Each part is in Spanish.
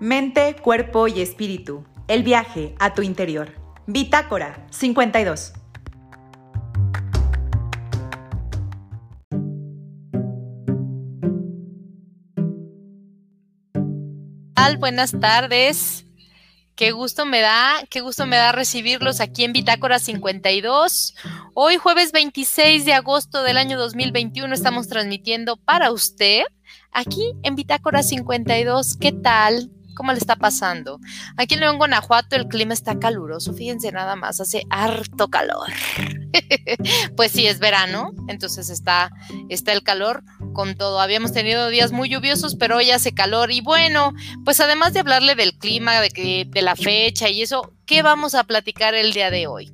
Mente, cuerpo y espíritu. El viaje a tu interior. Bitácora 52. Buenas tardes. Qué gusto me da, qué gusto me da recibirlos aquí en Bitácora 52. Hoy jueves 26 de agosto del año 2021 estamos transmitiendo para usted aquí en Bitácora 52. ¿Qué tal? ¿Cómo le está pasando? Aquí en León, Guanajuato, el clima está caluroso. Fíjense nada más, hace harto calor. pues sí, es verano, entonces está, está el calor con todo. Habíamos tenido días muy lluviosos, pero hoy hace calor. Y bueno, pues además de hablarle del clima, de, que, de la fecha y eso, ¿qué vamos a platicar el día de hoy?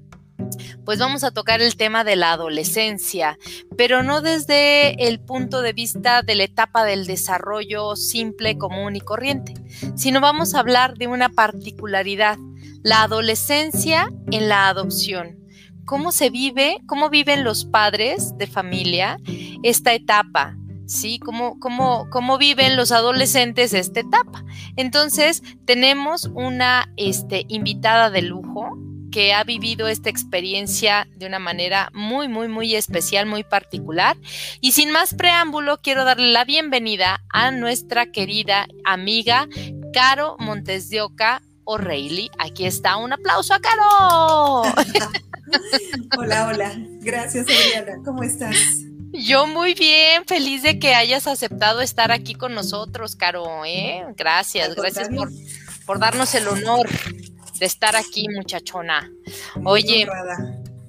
Pues vamos a tocar el tema de la adolescencia, pero no desde el punto de vista de la etapa del desarrollo simple, común y corriente, sino vamos a hablar de una particularidad, la adolescencia en la adopción. ¿Cómo se vive, cómo viven los padres de familia esta etapa? ¿sí? ¿Cómo, cómo, cómo viven los adolescentes esta etapa? Entonces, tenemos una este, invitada de lujo que ha vivido esta experiencia de una manera muy, muy, muy especial, muy particular. Y sin más preámbulo, quiero darle la bienvenida a nuestra querida amiga Caro Montes de Oca O'Reilly. Aquí está, un aplauso a Caro. hola, hola. Gracias, Adriana. ¿Cómo estás? Yo muy bien, feliz de que hayas aceptado estar aquí con nosotros, Caro. ¿eh? Gracias, gracias por, por darnos el honor de estar aquí, muchachona. Oye,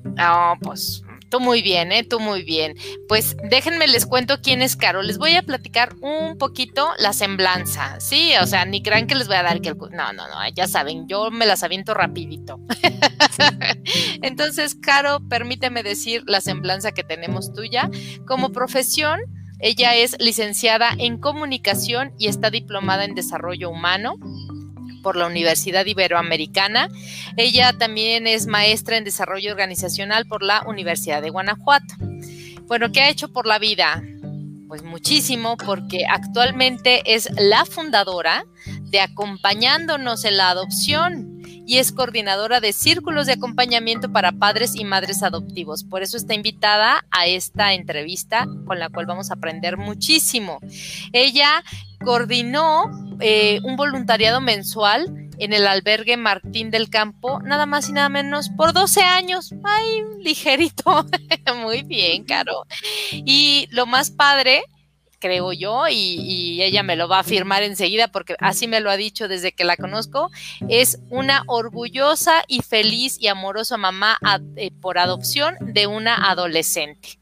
no, pues tú muy bien, ¿eh? Tú muy bien. Pues déjenme les cuento quién es Caro. Les voy a platicar un poquito la semblanza, ¿sí? O sea, ni crean que les voy a dar que el... No, no, no, ya saben, yo me las aviento rapidito. Entonces, Caro, permíteme decir la semblanza que tenemos tuya. Como profesión, ella es licenciada en comunicación y está diplomada en desarrollo humano por la Universidad Iberoamericana. Ella también es maestra en desarrollo organizacional por la Universidad de Guanajuato. Bueno, ¿qué ha hecho por la vida? Pues muchísimo, porque actualmente es la fundadora de Acompañándonos en la Adopción y es coordinadora de círculos de acompañamiento para padres y madres adoptivos. Por eso está invitada a esta entrevista con la cual vamos a aprender muchísimo. Ella coordinó eh, un voluntariado mensual en el albergue Martín del Campo, nada más y nada menos, por 12 años. Ay, ligerito. Muy bien, Caro. Y lo más padre creo yo, y, ella me lo va a afirmar enseguida porque así me lo ha dicho desde que la conozco, es una orgullosa y feliz y amorosa mamá eh, por adopción de una adolescente.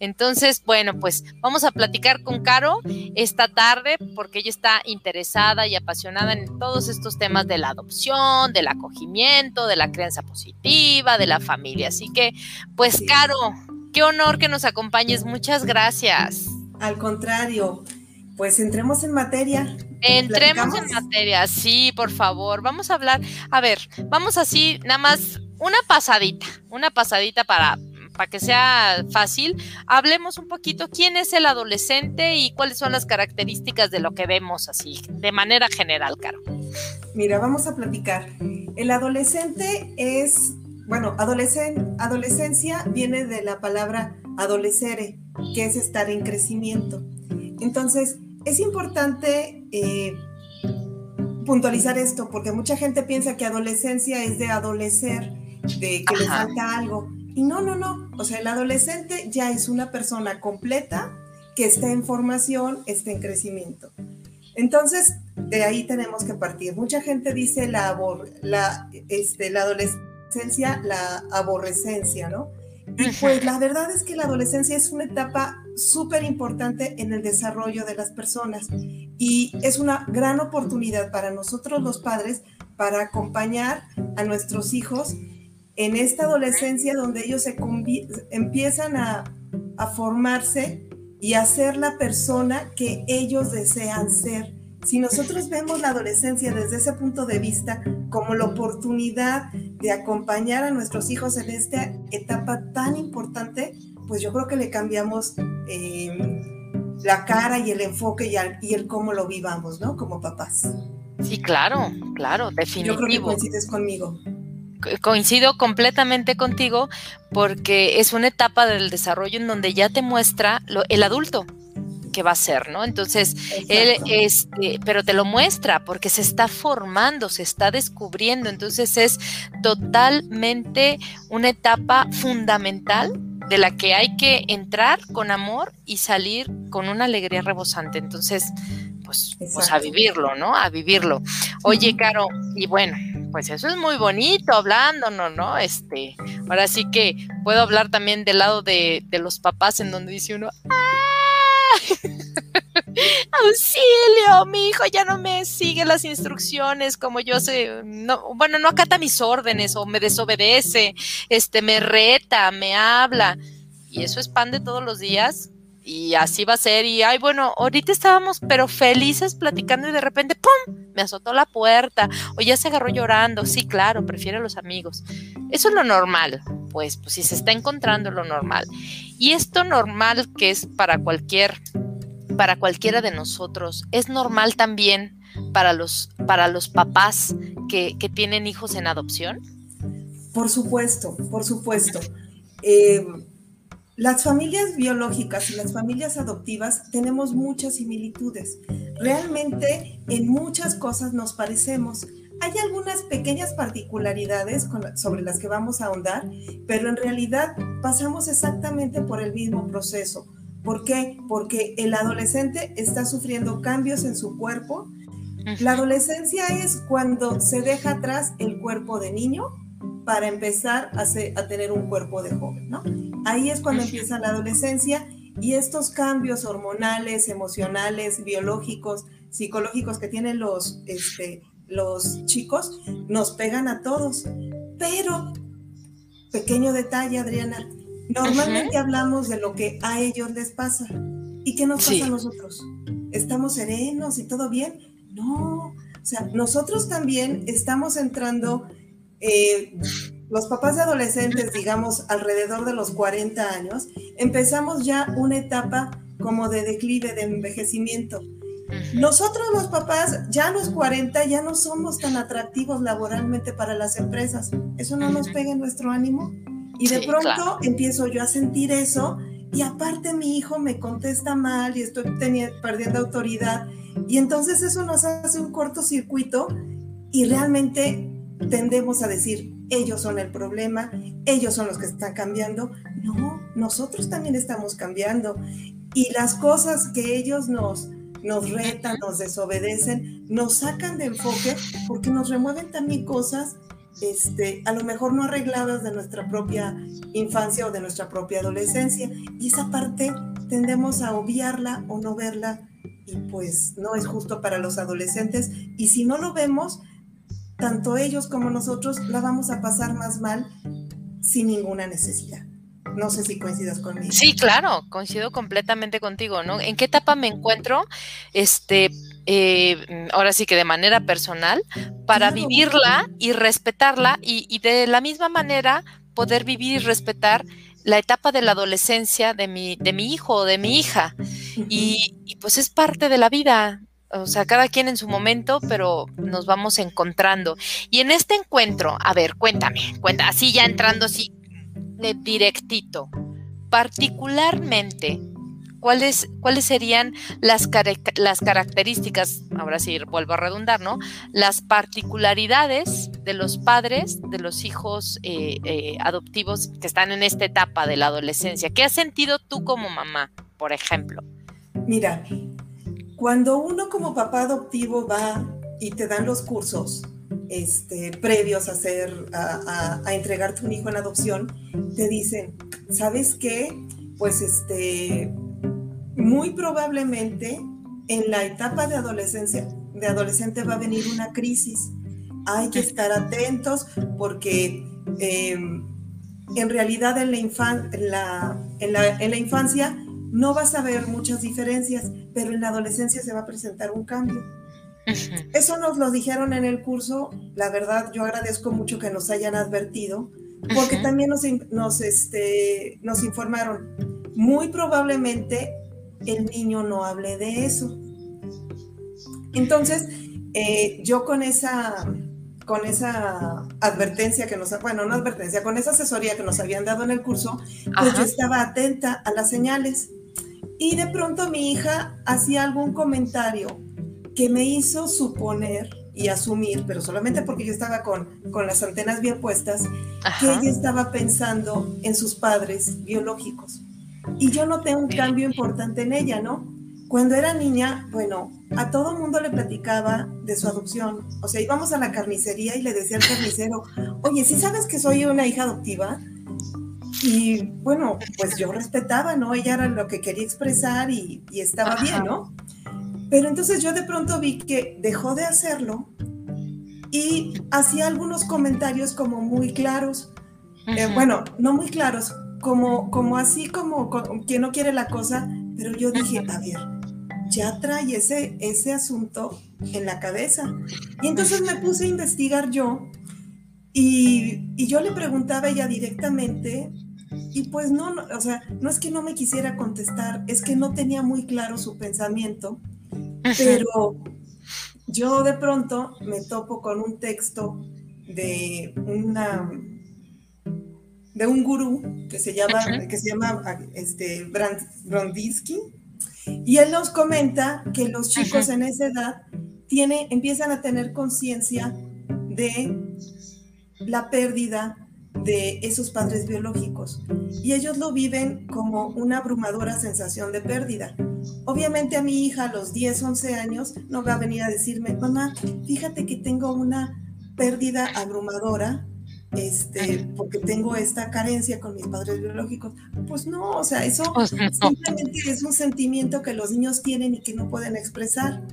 Entonces, bueno, pues vamos a platicar con Caro esta tarde porque ella está interesada y apasionada en todos estos temas de la adopción, del acogimiento, de la crianza positiva, de la familia. Así que, pues, Caro, qué honor que nos acompañes. Muchas gracias. Al contrario, pues entremos en materia. Entremos en materia, sí, por favor. Vamos a hablar, a ver, vamos así, nada más una pasadita, una pasadita para, para que sea fácil. Hablemos un poquito quién es el adolescente y cuáles son las características de lo que vemos así, de manera general, Caro. Mira, vamos a platicar. El adolescente es, bueno, adolescencia viene de la palabra adolescere, que es estar en crecimiento. Entonces, es importante eh, puntualizar esto, porque mucha gente piensa que adolescencia es de adolecer, de que le falta algo. Y no, no, no. O sea, el adolescente ya es una persona completa que está en formación, está en crecimiento. Entonces, de ahí tenemos que partir. Mucha gente dice la, la, este, la adolescencia, la aborrecencia, ¿no? Y pues la verdad es que la adolescencia es una etapa súper importante en el desarrollo de las personas y es una gran oportunidad para nosotros los padres para acompañar a nuestros hijos en esta adolescencia donde ellos se empiezan a, a formarse y a ser la persona que ellos desean ser si nosotros vemos la adolescencia desde ese punto de vista como la oportunidad de acompañar a nuestros hijos en esta etapa tan importante, pues yo creo que le cambiamos em, la cara y el enfoque y, y, el cómo lo vivamos, ¿no? Como papás. Sí, claro, claro, definitivo. Yo creo que coincides conmigo. Coincido completamente contigo porque es una etapa del desarrollo en donde ya te muestra el adulto que va a ser, ¿no? Entonces, él, este, pero te lo muestra porque se está formando, se está descubriendo, entonces es totalmente una etapa fundamental de la que hay que entrar con amor y salir con una alegría rebosante. Entonces, pues, pues, a vivirlo, ¿no? A vivirlo. Oye, Caro, y bueno, pues eso es muy bonito hablando, ¿no? ¿no? Este, ahora sí que puedo hablar también del lado de, de los papás en donde dice uno, ¡ah! auxilio, mi hijo ya no me sigue las instrucciones como yo sé, no, bueno, no acata mis órdenes o me desobedece, este, me reta, me habla. Y eso es pan de todos los días y así va a ser. Y ay, bueno, ahorita estábamos pero felices platicando y de repente, ¡pum! Me azotó la puerta o ya se agarró llorando. Sí, claro, prefiere a los amigos. Eso es lo normal, pues, pues si se está encontrando lo normal. Y esto normal que es para cualquier, para cualquiera de nosotros, es normal también para los, para los papás que, que tienen hijos en adopción. Por supuesto, por supuesto. Eh, las familias biológicas y las familias adoptivas tenemos muchas similitudes. Realmente en muchas cosas nos parecemos. Hay algunas pequeñas particularidades sobre las que vamos a ahondar, pero en realidad pasamos exactamente por el mismo proceso. ¿Por qué? Porque el adolescente está sufriendo cambios en su cuerpo. La adolescencia es cuando se deja atrás el cuerpo de niño para empezar a, a tener un cuerpo de joven, ¿no? Ahí es cuando empieza la adolescencia y estos cambios hormonales, emocionales, biológicos, psicológicos que tienen los, este, los chicos nos pegan a todos. Pero, pequeño detalle, Adriana, normalmente hablamos de lo que a ellos les pasa. ¿Y qué nos pasa a nosotros? ¿Estamos serenos y todo bien? No, o sea, nosotros también estamos entrando eh, los papás de adolescentes, digamos, alrededor de los 40 años, empezamos ya una etapa como de declive, de envejecimiento. Nosotros los papás, ya a los 40, ya no somos tan atractivos laboralmente para las empresas. Eso no nos pega en nuestro ánimo. Y de pronto empiezo yo a sentir eso y aparte mi hijo me contesta mal y estoy perdiendo autoridad. Y entonces eso nos hace un cortocircuito y realmente tendemos a decir, ellos son el problema, ellos son los que están cambiando. No, nosotros también estamos cambiando. Y las cosas que ellos nos, nos retan, nos desobedecen, nos sacan de enfoque porque nos remueven también cosas, este, a lo mejor no arregladas de nuestra propia infancia o de nuestra propia adolescencia. Y esa parte tendemos a obviarla o no verla y pues no es justo para los adolescentes. Y si no lo vemos, tanto ellos como nosotros la vamos a pasar más mal sin ninguna necesidad. No sé si coincidas conmigo. Sí, claro, coincido completamente contigo, ¿no? ¿En qué etapa me encuentro? Este, eh, ahora sí que de manera personal, para vivirla y respetarla y, de la misma manera poder vivir y respetar la etapa de la adolescencia de mi, de mi hijo o de mi hija. y, pues es parte de la vida, o sea, cada quien en su momento, pero nos vamos encontrando. Y en este encuentro, a ver, cuéntame, cuenta, así ya entrando así de directito, particularmente, ¿cuáles, cuáles serían las, las características, ahora sí vuelvo a redundar, ¿no? Las particularidades de los padres de los hijos eh, eh, adoptivos que están en esta etapa de la adolescencia. ¿Qué has sentido tú como mamá, por ejemplo? Mira, cuando uno como papá adoptivo va y te dan los cursos este, previos a, hacer, a, a, entregarte un hijo en adopción, te dicen, ¿sabes qué? Pues este, muy probablemente en la etapa de adolescencia, de adolescente va a venir una crisis. Hay que estar atentos porque em, en realidad en la, en la infancia no vas a ver muchas diferencias, pero en la adolescencia se va a presentar un cambio. Eso nos lo dijeron en el curso, la verdad yo agradezco mucho que nos hayan advertido, porque también nos, nos, este, nos informaron, muy probablemente el niño no hable de eso. Entonces, eh, yo con esa, con esa advertencia que nos, bueno, no advertencia, con esa asesoría que nos habían dado en el curso, pues yo estaba atenta a las señales. Y de pronto mi hija hacía algún comentario que me hizo suponer y asumir, pero solamente porque yo estaba con, con las antenas bien puestas, que ella estaba pensando en sus padres biológicos. Y yo noté un cambio importante en ella, ¿no? Cuando era niña, bueno, a todo mundo le platicaba de su adopción. O sea, íbamos a la carnicería y le decía al carnicero, oye, ¿sí sabes que soy una hija adoptiva? Y bueno, pues yo respetaba, ¿no? Ella era lo que quería expresar y, estaba bien, ¿no? Pero entonces yo de pronto vi que dejó de hacerlo y hacía algunos comentarios como muy claros. Eh, bueno, no muy claros, como, como así como, quien no quiere la cosa, pero yo dije, a ver, ya trae ese, ese asunto en la cabeza. Y entonces me puse a investigar yo y, y yo le preguntaba a ella directamente y pues no, no, o sea, no es que no me quisiera contestar, es que no tenía muy claro su pensamiento pero yo de pronto me topo con un texto de una de un gurú que se llama que se llama este Brandisky y él nos comenta que los chicos en esa edad tiene, empiezan a tener conciencia de la pérdida de esos padres biológicos y ellos lo viven como una abrumadora sensación de pérdida. Obviamente a mi hija a los 10, 11 años no va a venir a decirme, mamá, fíjate que tengo una pérdida abrumadora, este, porque tengo esta carencia con mis padres biológicos. Pues no, o sea, eso pues simplemente es un sentimiento que los niños tienen y que no pueden expresar.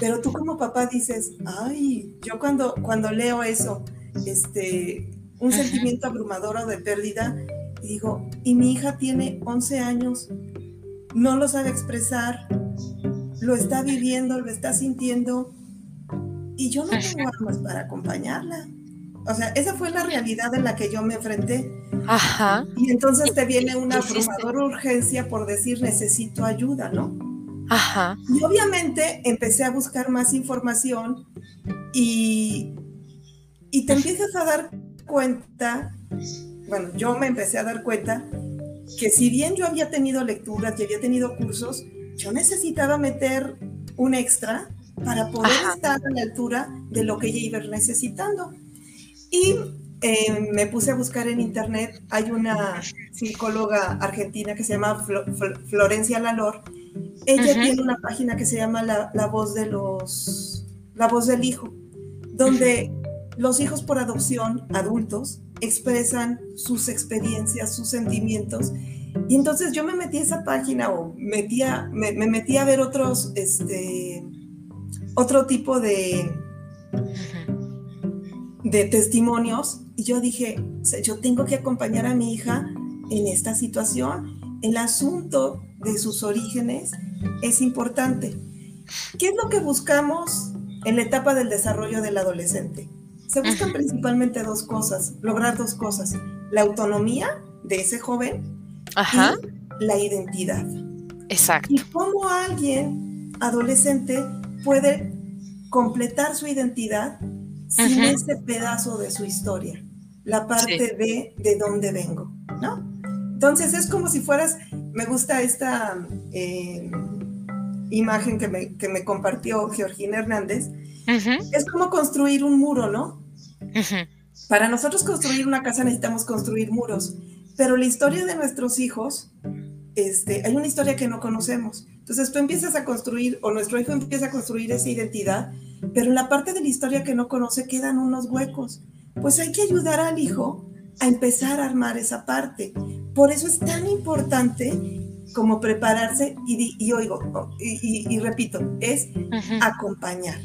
Pero tú como papá dices, ay, yo cuando, cuando leo eso, este, un sentimiento abrumador de pérdida, y digo, y mi hija tiene 11 años, no lo sabe expresar, lo está viviendo, lo está sintiendo, y yo no tengo armas para acompañarla. O sea, esa fue la realidad en la que yo me enfrenté. Ajá. Y entonces te viene una abrumadora urgencia por decir necesito ayuda, ¿no? Ajá. Y obviamente empecé a buscar más información y, y te empiezas a dar cuenta, bueno, yo me empecé a dar cuenta que si bien yo había tenido lecturas y había tenido cursos, yo necesitaba meter un extra para poder estar a la altura de lo que ella iba necesitando. Y eh, me puse a buscar en internet, hay una psicóloga argentina que se llama Florencia Lalor, ella tiene una página que se llama la, la, voz de los, la voz del hijo, donde los hijos por adopción, adultos, expresan sus experiencias, sus sentimientos. Y entonces yo me metí a esa página o me, metí a ver otros, este, otro tipo de, de testimonios y yo dije, yo tengo que acompañar a mi hija en esta situación. El asunto de sus orígenes es importante. ¿Qué es lo que buscamos en la etapa del desarrollo del adolescente? Se buscan principalmente dos cosas, lograr dos cosas, la autonomía de ese joven y la identidad. Exacto. Y cómo alguien adolescente puede completar su identidad sin ese pedazo de su historia, la parte de de dónde vengo, ¿no? Entonces es como si fueras, me gusta esta eh, imagen que me, que me compartió Georgina Hernández, es como construir un muro, ¿no? Para nosotros construir una casa necesitamos construir muros, pero la historia de nuestros hijos, este, hay una historia que no conocemos. Entonces tú empiezas a construir, o nuestro hijo empieza a construir esa identidad, pero en la parte de la historia que no conoce quedan unos huecos. Pues hay que ayudar al hijo a empezar a armar esa parte. Por eso es tan importante como prepararse y, oigo, y, repito, es acompañar.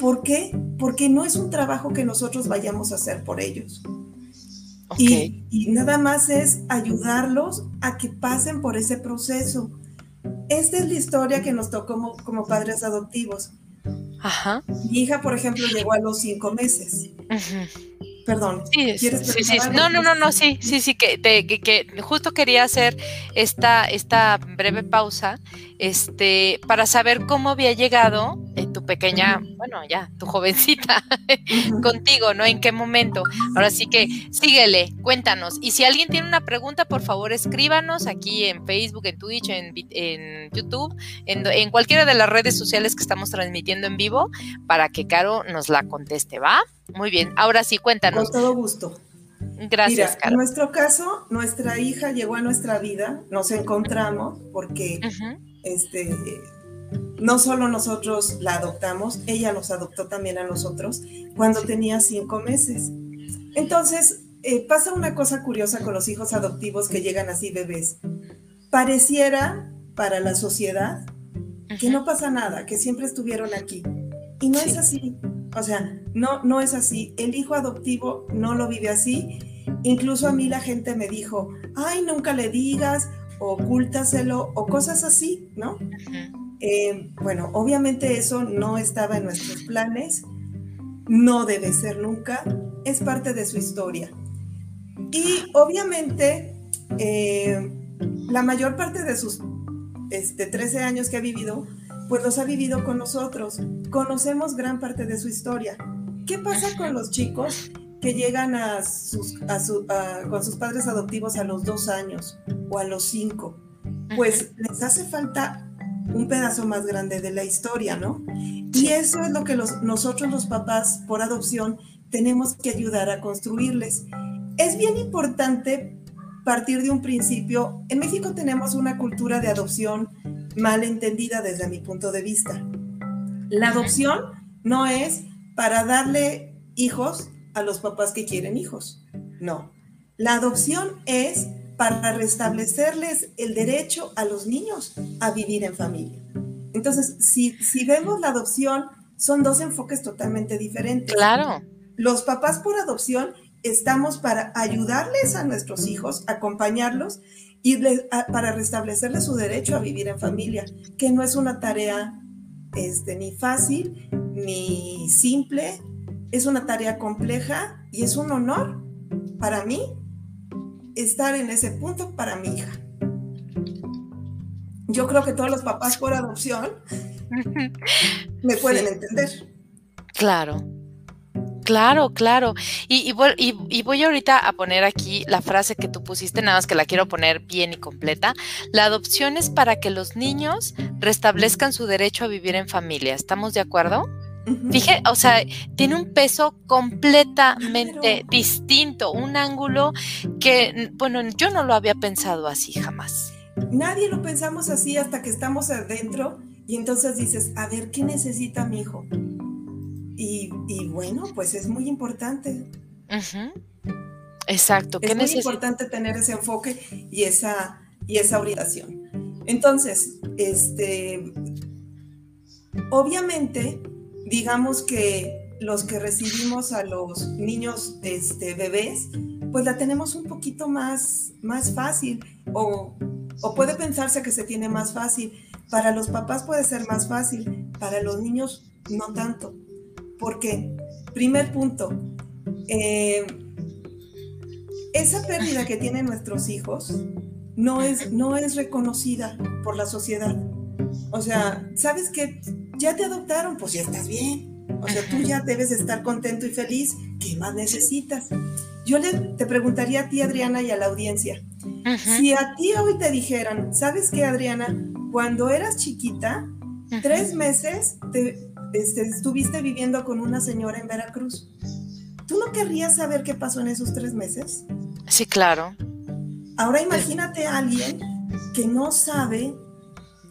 ¿Por qué? Porque no es un trabajo que nosotros vayamos a hacer por ellos. Y, nada más es ayudarlos a que pasen por ese proceso. Esta es la historia que nos tocó como, padres adoptivos. Ajá. Mi hija, por ejemplo, llegó a los cinco meses. Perdón. Sí, sí, sí, No, no, no, no, sí, sí, sí, que, que, justo quería hacer esta, esta breve pausa este, para saber cómo había llegado pequeña, bueno, ya, tu jovencita contigo, ¿no? ¿En qué momento? Ahora sí que síguele, cuéntanos. Y si alguien tiene una pregunta, por favor, escríbanos aquí en Facebook, en Twitch, en, en YouTube, en, en cualquiera de las redes sociales que estamos transmitiendo en vivo para que Caro nos la conteste, ¿va? Muy bien, ahora sí, cuéntanos. Con todo gusto. Gracias, Mira, En nuestro caso, nuestra hija llegó a nuestra vida, nos encontramos porque este, no solo nosotros la adoptamos, ella nos adoptó también a nosotros cuando tenía cinco meses. Entonces, eh, pasa una cosa curiosa con los hijos adoptivos que llegan así bebés. Pareciera para la sociedad que no pasa nada, que siempre estuvieron aquí. Y no es así. O sea, no, no es así. El hijo adoptivo no lo vive así. Incluso a mí la gente me dijo, ay, nunca le digas, ocúltaselo o cosas así, ¿no? Eh, bueno, obviamente eso no estaba en nuestros planes, no debe ser nunca, es parte de su historia. Y obviamente eh, la mayor parte de sus este, 13 años que ha vivido, pues los ha vivido con nosotros. Conocemos gran parte de su historia. ¿Qué pasa con los chicos que llegan a sus, con sus padres adoptivos a los dos años o a los cinco? Pues les hace falta un pedazo más grande de la historia, ¿no? Y eso es lo que nosotros los papás por adopción tenemos que ayudar a construirles. Es bien importante partir de un principio. En México tenemos una cultura de adopción mal entendida desde mi punto de vista. La adopción no es para darle hijos a los papás que quieren hijos. No. La adopción es para restablecerles el derecho a los niños a vivir en familia. Entonces, si, si vemos la adopción, son dos enfoques totalmente diferentes. Claro. Los papás por adopción estamos para ayudarles a nuestros hijos, acompañarlos y para restablecerles su derecho a vivir en familia, que no es una tarea este, ni fácil ni simple, es una tarea compleja y es un honor para mí estar en ese punto para mi hija. Yo creo que todos los papás por adopción me pueden entender. Claro. Claro, claro. Y, y, voy ahorita a poner aquí la frase que tú pusiste, nada más que la quiero poner bien y completa. La adopción es para que los niños restablezcan su derecho a vivir en familia. ¿Estamos de acuerdo? Fíjate, o sea, tiene un peso completamente distinto, un ángulo que, bueno, yo no lo había pensado así jamás. Nadie lo pensamos así hasta que estamos adentro y entonces dices, a ver, ¿qué necesita mi hijo? Y, bueno, pues es muy importante. Exacto. es muy importante tener ese enfoque y esa, y esa orientación. Entonces, este, obviamente, digamos que los que recibimos a los niños este, bebés, pues la tenemos un poquito más, más fácil o, o puede pensarse que se tiene más fácil. Para los papás puede ser más fácil, para los niños no tanto. ¿Por qué? Primer punto, eh, esa pérdida que tienen nuestros hijos no es, no es reconocida por la sociedad. O sea, ¿sabes que Ya te adoptaron, pues ya estás bien. O sea, tú ya debes estar contento y feliz. ¿Qué más necesitas? Yo le, te preguntaría a ti, Adriana, y a la audiencia. Si a ti hoy te dijeran, ¿sabes qué, Adriana? Cuando eras chiquita, tres meses te, este, estuviste viviendo con una señora en Veracruz. ¿Tú no querrías saber qué pasó en esos tres meses? Sí, claro. Ahora imagínate a alguien que no sabe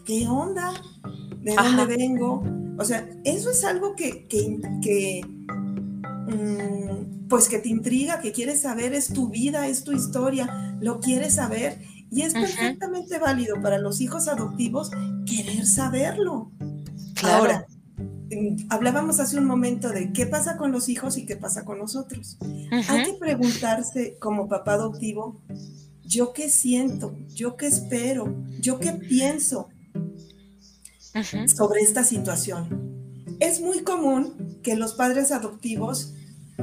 qué onda, de dónde vengo. O sea, eso es algo que, que, mm, pues que te intriga, que quieres saber, es tu vida, es tu historia, lo quieres saber. Y es perfectamente válido para los hijos adoptivos querer saberlo. Claro. Ahora, hablábamos hace un momento de qué pasa con los hijos y qué pasa con nosotros. Hay que preguntarse como papá adoptivo, ¿yo qué siento? ¿Yo qué espero? ¿Yo qué pienso sobre esta situación? Es muy común que los padres adoptivos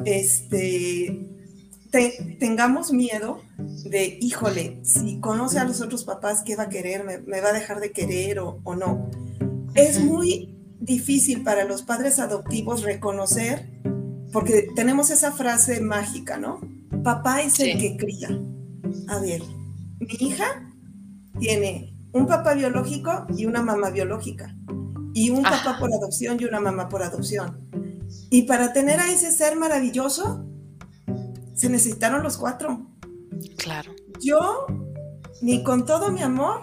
este, tengamos miedo de, híjole, si conoce a los otros papás, ¿qué va a querer? ¿Me, va a dejar de querer o, o no? Es muy difícil para los padres adoptivos reconocer, porque tenemos esa frase mágica, ¿no? Papá es el que cría. A ver, mi hija tiene un papá biológico y una mamá biológica, y un papá por adopción y una mamá por adopción. Y para tener a ese ser maravilloso, se necesitaron los cuatro. Claro. Yo, ni con todo mi amor,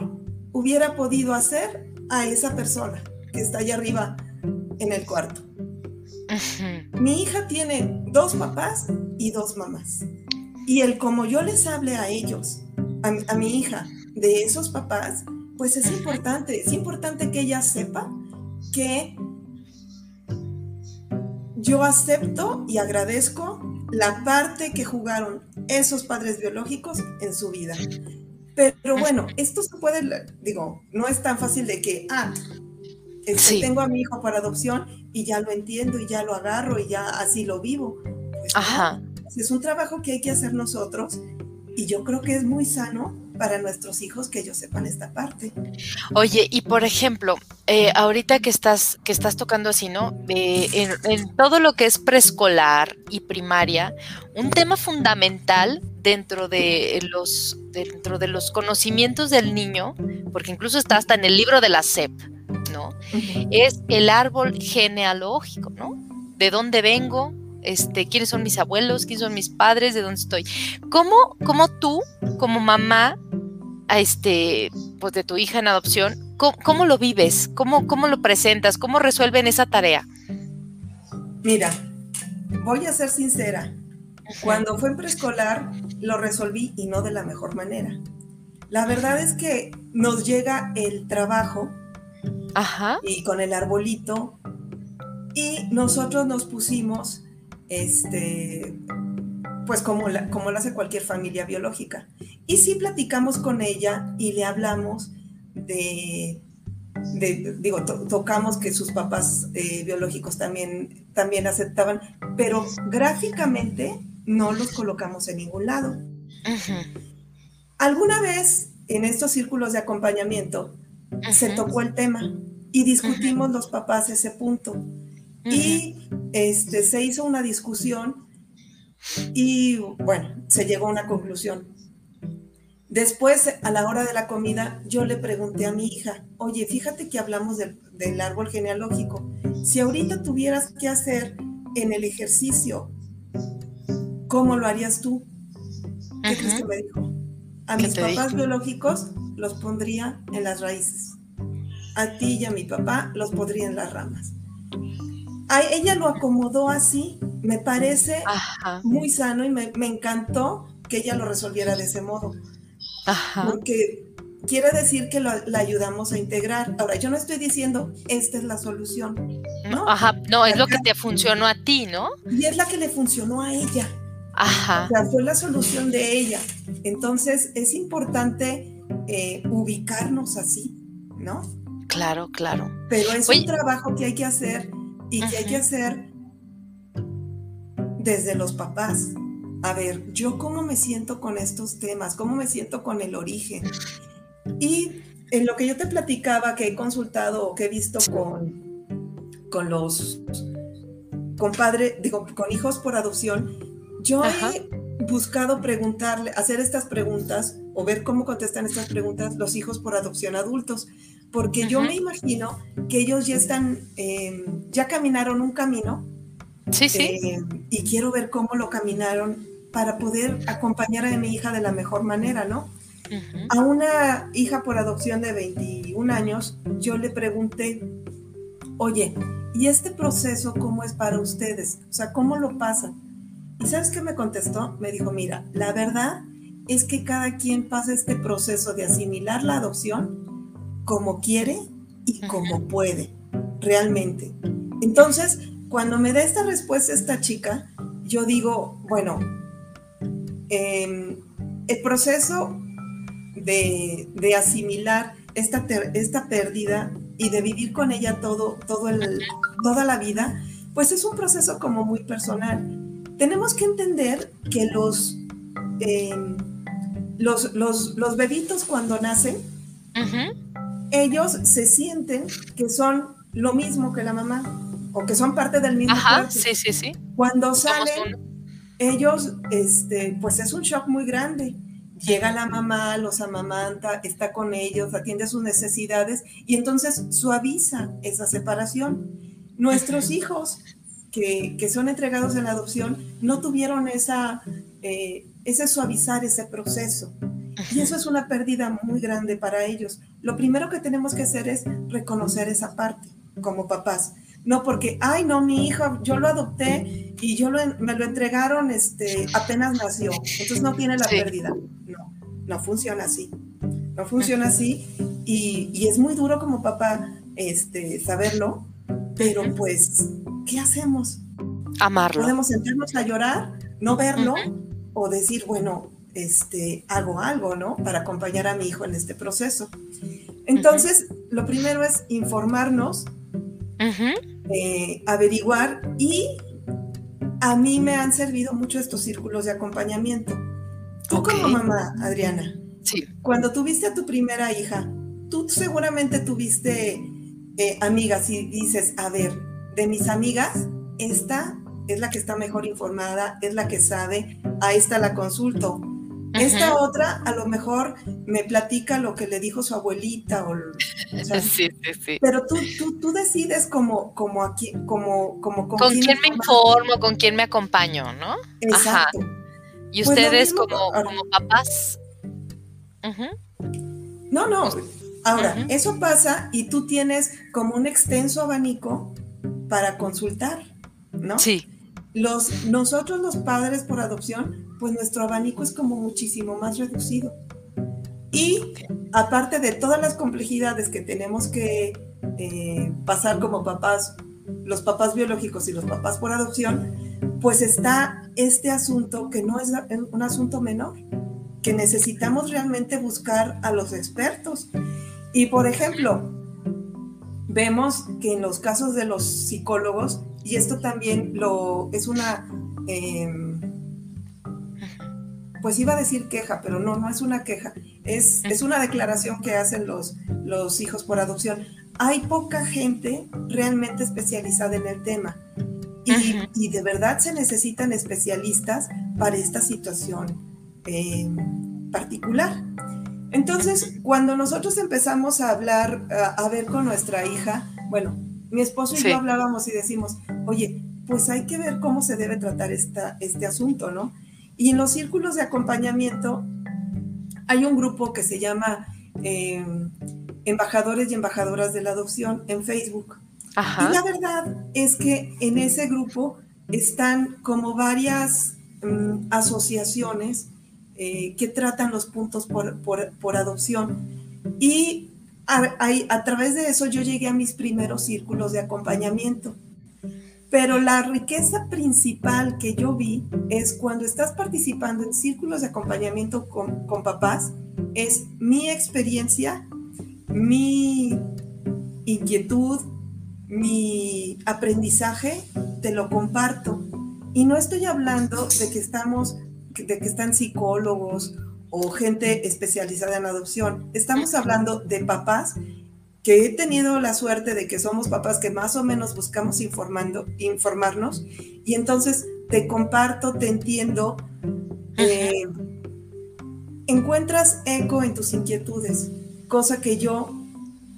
hubiera podido hacer a esa persona que está allá arriba en el cuarto. Mi hija tiene dos papás y dos mamás. Y el como yo les hable a ellos, a, mi hija, de esos papás, pues es importante. Es importante que ella sepa que yo acepto y agradezco la parte que jugaron esos padres biológicos en su vida. Pero bueno, esto se puede, digo, no es tan fácil de que, ah, este, tengo a mi hijo por adopción y ya lo entiendo y ya lo agarro y ya así lo vivo. Pues Ajá. es un trabajo que hay que hacer nosotros y yo creo que es muy sano para nuestros hijos que ellos sepan esta parte. Oye, y por ejemplo, eh, ahorita que estás, que estás tocando así, ¿no? Eh, en, en, todo lo que es preescolar y primaria, un tema fundamental dentro de los, dentro de los conocimientos del niño, porque incluso está hasta en el libro de la SEP, ¿no? Es el árbol genealógico, ¿no? ¿De dónde vengo? Este, quiénes son mis abuelos, quiénes son mis padres, de dónde estoy. ¿Cómo, cómo tú, como mamá, este, pues de tu hija en adopción, cómo, lo vives? ¿Cómo, ¿Cómo lo presentas? ¿Cómo resuelven esa tarea? Mira, voy a ser sincera. Cuando fue en preescolar, lo resolví y no de la mejor manera. La verdad es que nos llega el trabajo Ajá. y con el arbolito y nosotros nos pusimos, este, pues como, como lo hace cualquier familia biológica. Y sí platicamos con ella y le hablamos de, digo, tocamos que sus papás eh, biológicos también, también aceptaban, pero gráficamente no los colocamos en ningún lado. Alguna vez en estos círculos de acompañamiento se tocó el tema y discutimos los papás ese punto. Y este, se hizo una discusión y bueno, se llegó a una conclusión. Después, a la hora de la comida, yo le pregunté a mi hija, oye, fíjate que hablamos del, del árbol genealógico. Si ahorita tuvieras que hacer en el ejercicio ¿Cómo lo harías tú? ¿Qué crees que me dijo? A mis papás biológicos los pondría en las raíces. A ti y a mi papá los pondría en las ramas. A ella lo acomodó así. Me parece muy sano y me, encantó que ella lo resolviera de ese modo. Porque quiere decir que la ayudamos a integrar. Ahora, yo no estoy diciendo esta es la solución. No, Ajá, no, es lo que te funcionó a ti, ¿no? Y es la que le funcionó a ella. Ajá. O sea, fue la solución de ella. Entonces, es importante eh, ubicarnos así, ¿no? Claro, claro. Pero es un trabajo que hay que hacer y que hay que hacer desde los papás. A ver, yo cómo me siento con estos temas, cómo me siento con el origen. Y en lo que yo te platicaba, que he consultado o que he visto con, con los con padre, digo, con hijos por adopción, yo he buscado preguntarle, hacer estas preguntas o ver cómo contestan estas preguntas los hijos por adopción adultos, porque yo me imagino que ellos ya están, em, ya caminaron un camino. Sí, sí. Em, y quiero ver cómo lo caminaron para poder acompañar a mi hija de la mejor manera, ¿no? A una hija por adopción de 21 años, yo le pregunté, oye, ¿y este proceso cómo es para ustedes? O sea, ¿cómo lo pasan? ¿Y sabes qué me contestó? Me dijo, mira, la verdad es que cada quien pasa este proceso de asimilar la adopción como quiere y como puede, realmente. Entonces, cuando me da esta respuesta esta chica, yo digo, bueno, em, el proceso de, asimilar esta, esta pérdida y de vivir con ella todo, todo el, toda la vida, pues es un proceso como muy personal. Tenemos que entender que los, em, los, los, bebitos cuando nacen, ellos se sienten que son lo mismo que la mamá o que son parte del mismo Ajá, sí, sí, sí. Cuando salen, ellos, este, pues es un shock muy grande. Llega la mamá, los amamanta, está con ellos, atiende sus necesidades y entonces suaviza esa separación. Nuestros hijos que, que, son entregados en la adopción no tuvieron esa, eh, ese suavizar ese proceso. Y eso es una pérdida muy grande para ellos. Lo primero que tenemos que hacer es reconocer esa parte como papás. No porque, ay, no, mi hijo, yo lo adopté y yo me lo entregaron este, apenas nació. Entonces no tiene la pérdida. No, no funciona así. No funciona así. Y, y, es muy duro como papá este, saberlo, pero pues, ¿qué hacemos? Amarlo. Podemos sentarnos a llorar, no verlo, o decir, bueno, este, hago algo, ¿no? Para acompañar a mi hijo en este proceso. Entonces, lo primero es informarnos, eh, averiguar y a mí me han servido mucho estos círculos de acompañamiento. Tú como mamá, Adriana, sí. cuando tuviste a tu primera hija, tú seguramente tuviste eh, amigas y dices, a ver, de mis amigas, esta es la que está mejor informada, es la que sabe, a esta la consulto. Esta otra a lo mejor me platica lo que le dijo su abuelita o, sí, sí, sí. Pero tú, tú, tú decides como, como aquí, como, como con, quién, me informo, con quién me acompaño, ¿no? Exacto. Y pues ustedes como, como papás. No, no. Ahora, eso pasa y tú tienes como un extenso abanico para consultar, ¿no? Sí. Los, nosotros los padres por adopción, pues nuestro abanico es como muchísimo más reducido. Y aparte de todas las complejidades que tenemos que eh, pasar como papás, los papás biológicos y los papás por adopción, pues está este asunto que no es un asunto menor, que necesitamos realmente buscar a los expertos. Y por ejemplo, vemos que en los casos de los psicólogos, y esto también lo es una, em, pues iba a decir queja, pero no, no es una queja, es, es una declaración que hacen los, los hijos por adopción. Hay poca gente realmente especializada en el tema. Y, y de verdad se necesitan especialistas para esta situación em, particular. Entonces, cuando nosotros empezamos a hablar, a, ver con nuestra hija, bueno, mi esposo y yo hablábamos y decimos, oye, pues hay que ver cómo se debe tratar esta, este asunto, ¿no? Y en los círculos de acompañamiento hay un grupo que se llama em, Embajadores y Embajadoras de la Adopción en Facebook. Y la verdad es que en ese grupo están como varias mm, asociaciones eh, que tratan los puntos por, adopción. Y a, través de eso yo llegué a mis primeros círculos de acompañamiento. Pero la riqueza principal que yo vi es cuando estás participando en círculos de acompañamiento con, con papás, es mi experiencia, mi inquietud, mi aprendizaje, te lo comparto. Y no estoy hablando de que estamos de que están psicólogos o gente especializada en adopción. Estamos hablando de papás que he tenido la suerte de que somos papás que más o menos buscamos informando, informarnos y entonces te comparto, te entiendo, eh, encuentras eco en tus inquietudes, cosa que yo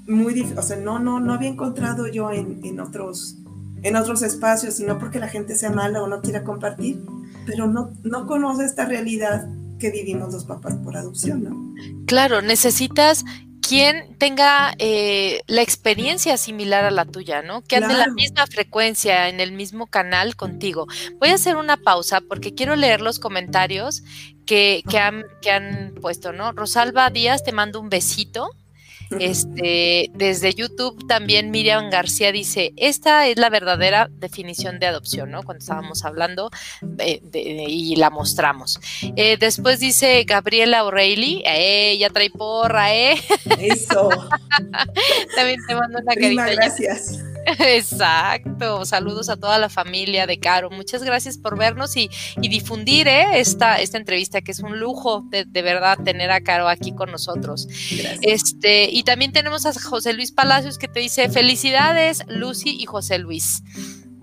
muy o sea, no, no, no había encontrado yo en, en, otros, en otros espacios, sino porque la gente sea mala o no quiera compartir, pero no, no conoce esta realidad que vivimos los papás por adopción, ¿no? Claro, necesitas quien tenga eh, la experiencia similar a la tuya, ¿no? Que ande la misma frecuencia en el mismo canal contigo. Voy a hacer una pausa porque quiero leer los comentarios que, que, han, que han puesto, ¿no? Rosalba Díaz, te mando un besito. Este, desde YouTube también Miriam García dice, esta es la verdadera definición de adopción, ¿no? Cuando estábamos hablando y la mostramos. Eh, después dice Gabriela O'Reilly, eh, ya trae porra, ¿eh? Eso. también te mando una Prima, gracias. Exacto. Saludos a toda la familia de Caro. Muchas gracias por vernos y, difundir ¿eh? esta, esta entrevista, que es un lujo de, verdad tener a Caro aquí con nosotros. Este, y también tenemos a José Luis Palacios que te dice felicidades, Lucy y José Luis.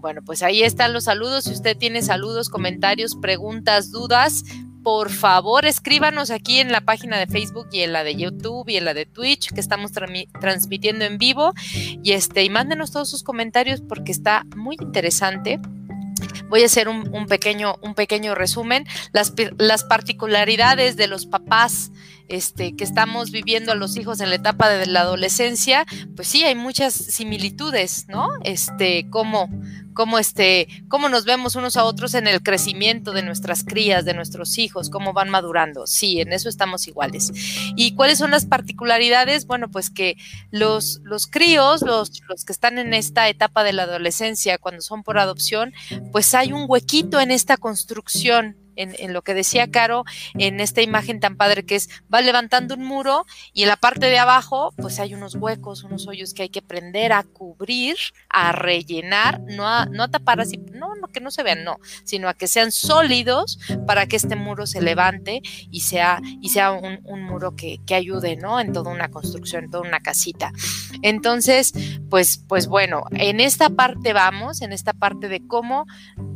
Bueno, pues ahí están los saludos. Si usted tiene saludos, comentarios, preguntas, dudas, por favor escríbanos aquí en la página de Facebook y en la de YouTube y en la de Twitch que estamos transmitiendo en vivo y este y mándenos todos sus comentarios porque está muy interesante. Voy a hacer un, pequeño, un pequeño resumen. Las, las particularidades de los papás este, que estamos viviendo a los hijos en la etapa de la adolescencia, pues sí, hay muchas similitudes, ¿no? Este, cómo, cómo, este, cómo nos vemos unos a otros en el crecimiento de nuestras crías, de nuestros hijos, cómo van madurando. Sí, en eso estamos iguales. ¿Y cuáles son las particularidades? Bueno, pues que los, los críos, los, los que están en esta etapa de la adolescencia, cuando son por adopción, pues hay un huequito en esta construcción en, lo que decía Caro, en esta imagen tan padre que es, va levantando un muro y en la parte de abajo, pues hay unos huecos, unos hoyos que hay que aprender a cubrir, a rellenar, no a, no a tapar así, no, no, que no se vean, no, sino a que sean sólidos para que este muro se levante y sea, y sea un, un muro que, que, ayude, ¿no? En toda una construcción, en toda una casita. Entonces, pues, pues bueno, en esta parte vamos, en esta parte de cómo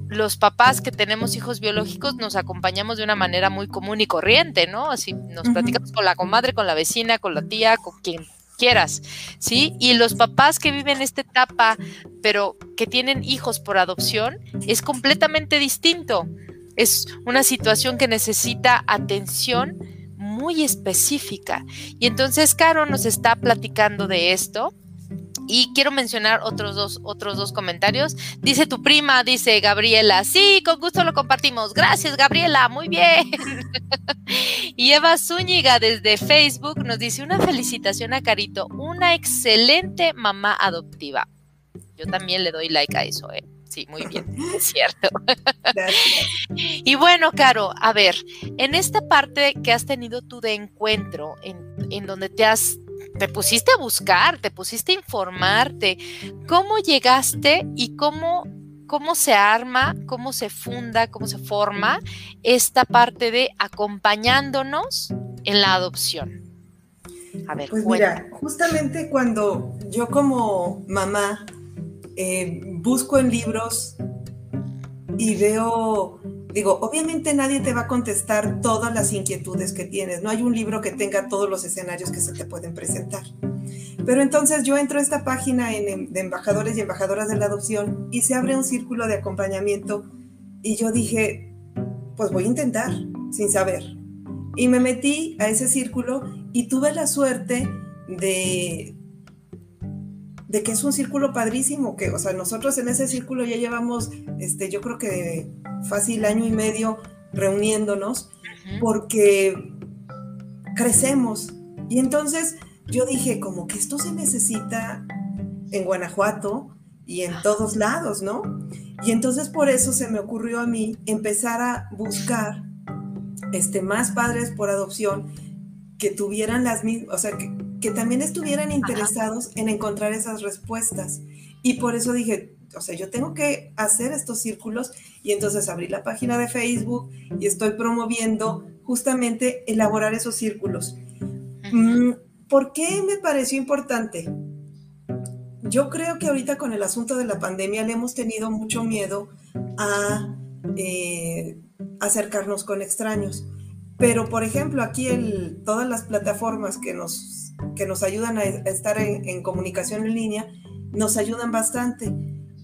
los papás que tenemos hijos biológicos nos acompañamos de una manera muy común y corriente, ¿no? Así nos platicamos con la comadre, con la vecina, con la tía, con quien quieras, ¿sí? Y los papás que viven esta etapa, pero que tienen hijos por adopción, es completamente distinto. Es una situación que necesita atención muy específica. Y entonces Caro nos está platicando de esto y quiero mencionar otros dos, otros dos comentarios. Dice tu prima, dice Gabriela, sí, con gusto lo compartimos. Gracias, Gabriela, muy bien. y Eva Zúñiga desde Facebook nos dice una felicitación a Carito, una excelente mamá adoptiva. Yo también le doy like a eso, ¿eh? Sí, muy bien, es cierto. Gracias. Y bueno, Caro, a ver, en esta parte que has tenido tú de encuentro, en, en donde te has te pusiste a buscar, te pusiste a informarte. ¿Cómo llegaste y cómo, cómo se arma, cómo se funda, cómo se forma esta parte de acompañándonos en la adopción? A ver, pues mira, justamente cuando yo como mamá eh, busco en libros y veo Digo, obviamente nadie te va a contestar todas las inquietudes que tienes. No hay un libro que tenga todos los escenarios que se te pueden presentar. Pero entonces yo entro a esta página de embajadores y embajadoras de la adopción y se abre un círculo de acompañamiento y yo dije, pues voy a intentar, sin saber. Y me metí a ese círculo y tuve la suerte de, de que es un círculo padrísimo, que, o sea, nosotros en ese círculo ya llevamos, este, yo creo que fácil año y medio reuniéndonos, porque crecemos. Y entonces yo dije, como que esto se necesita en Guanajuato y en todos lados, ¿no? Y entonces por eso se me ocurrió a mí empezar a buscar este, más padres por adopción que tuvieran las mismas, o sea, que, que también estuvieran interesados en encontrar esas respuestas. Y por eso dije, o sea, yo tengo que hacer estos círculos y entonces abrí la página de Facebook y estoy promoviendo justamente elaborar esos círculos. Mm, ¿Por qué me pareció importante? Yo creo que ahorita con el asunto de la pandemia le hemos tenido mucho miedo a eh, acercarnos con extraños. Pero, por ejemplo, aquí el, todas las plataformas que nos que nos ayudan a estar en, comunicación en línea, nos ayudan bastante.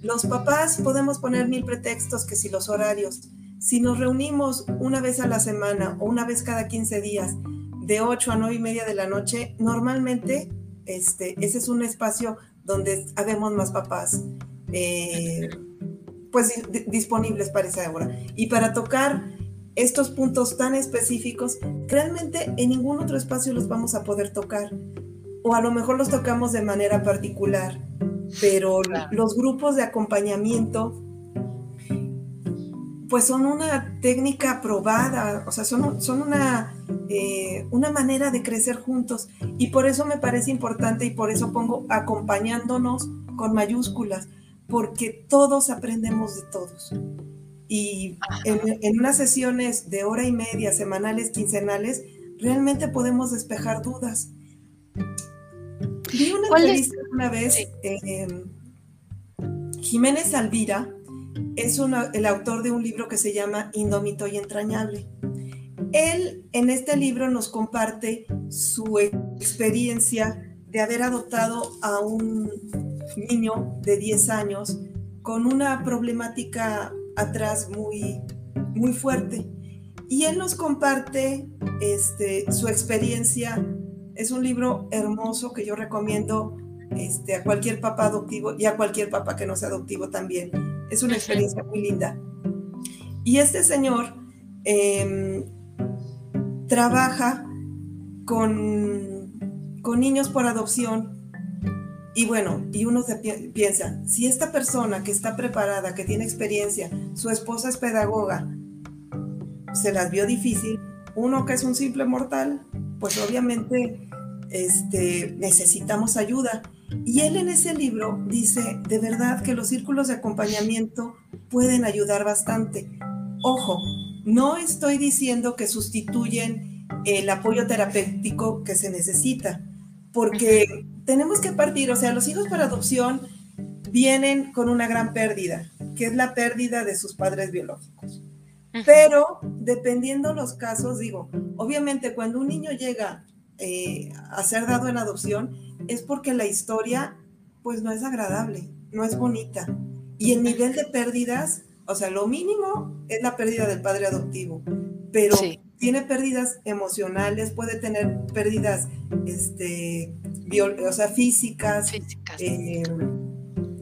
Los papás podemos poner mil pretextos que si los horarios, si nos reunimos una vez a la semana o una vez cada 15 días, de 8 a 9 y media de la noche, normalmente este, ese es un espacio donde habemos más papás eh, pues disponibles para esa hora. Y para tocar estos puntos tan específicos, realmente en ningún otro espacio los vamos a poder tocar. O a lo mejor los tocamos de manera particular, pero los grupos de acompañamiento, pues son una técnica probada, o sea, son, son una eh, una manera de crecer juntos. Y por eso me parece importante y por eso pongo acompañándonos con mayúsculas, porque todos aprendemos de todos. Y en, unas sesiones de hora y media, semanales, quincenales, realmente podemos despejar dudas. Vi una entrevista una vez, eh, Jiménez Alvira es el autor de un libro que se llama Indómito y Entrañable. Él en este libro nos comparte su experiencia de haber adoptado a un niño de 10 años con una problemática atrás muy, muy fuerte. Y él nos comparte este, su experiencia. Es un libro hermoso que yo recomiendo este, a cualquier papá adoptivo y a cualquier papá que no sea adoptivo también. Es una experiencia muy linda. Y este señor em, trabaja con, con niños por adopción y bueno, y uno se piensa, si esta persona que está preparada, que tiene experiencia, su esposa es pedagoga, se las vio difícil, uno que es un simple mortal, pues obviamente este, necesitamos ayuda. Y él en ese libro dice, de verdad que los círculos de acompañamiento pueden ayudar bastante. Ojo, no estoy diciendo que sustituyen el apoyo terapéutico que se necesita, porque tenemos que partir, o sea, los hijos para adopción vienen con una gran pérdida, que es la pérdida de sus padres biológicos. Pero dependiendo los casos, digo, obviamente cuando un niño llega eh, a ser dado en adopción, es porque la historia pues no es agradable, no es bonita. Y el nivel de pérdidas o sea, lo mínimo es la pérdida del padre adoptivo, pero tiene pérdidas emocionales, puede tener pérdidas este, o sea, físicas, eh,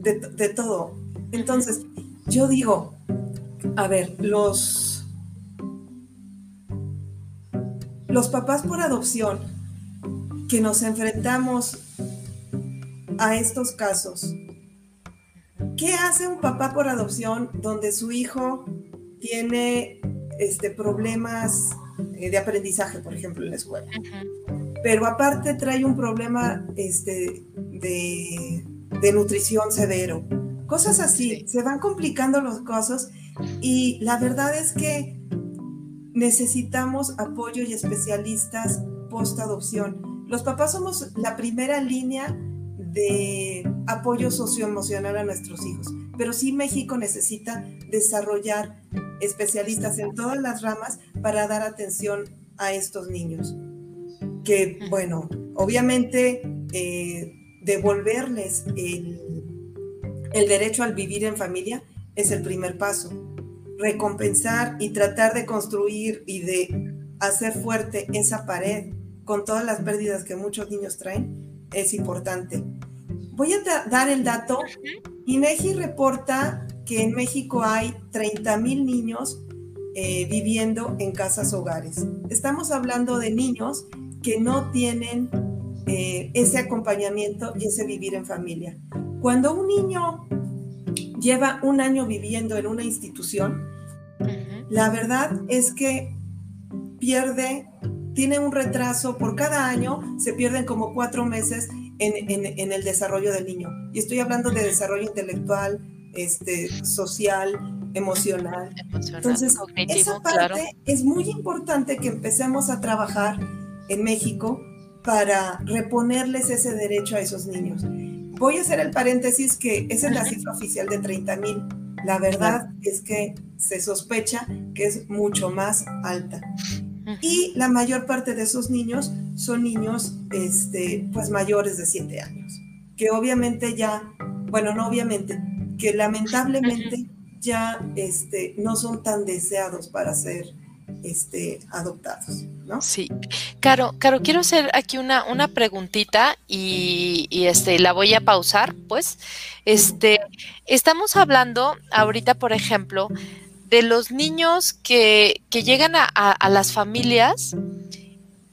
de, de, todo. Entonces, yo digo, a ver, los, los papás por adopción que nos enfrentamos a estos casos, ¿Qué hace un papá por adopción donde su hijo tiene este, problemas eh, de aprendizaje, por ejemplo, en la escuela? Pero aparte trae un problema este, de, nutrición severo. Cosas así, se van complicando los casos y la verdad es que necesitamos apoyo y especialistas post adopción. Los papás somos la primera línea de apoyo socioemocional a nuestros hijos. Pero sí México necesita desarrollar especialistas en todas las ramas para dar atención a estos niños. Que, bueno, obviamente eh, devolverles el, el derecho al vivir en familia es el primer paso. Recompensar y tratar de construir y de hacer fuerte esa pared con todas las pérdidas que muchos niños traen es importante. Voy a dar el dato. INEGI reporta que en México hay 30 mil niños eh, viviendo en casas hogares. Estamos hablando de niños que no tienen eh, ese acompañamiento y ese vivir en familia. Cuando un niño lleva un año viviendo en una institución, la verdad es que pierde tiene un retraso por cada año, se pierden como cuatro meses en, el desarrollo del niño. Y estoy hablando de desarrollo intelectual, este, social, emocional. Entonces, esa parte es muy importante que empecemos a trabajar en México para reponerles ese derecho a esos niños. Voy a hacer el paréntesis que esa es la cifra oficial de 30 mil. La verdad es que se sospecha que es mucho más alta. Y la mayor parte de esos niños son niños este, pues mayores de 7 años, que obviamente ya, bueno, no obviamente, que lamentablemente ya este, no son tan deseados para ser este, adoptados, ¿no? Sí. Caro, Caro, quiero hacer aquí una, una preguntita y, este, la voy a pausar, pues. Este, estamos hablando ahorita, por ejemplo, de los niños que, llegan a, las familias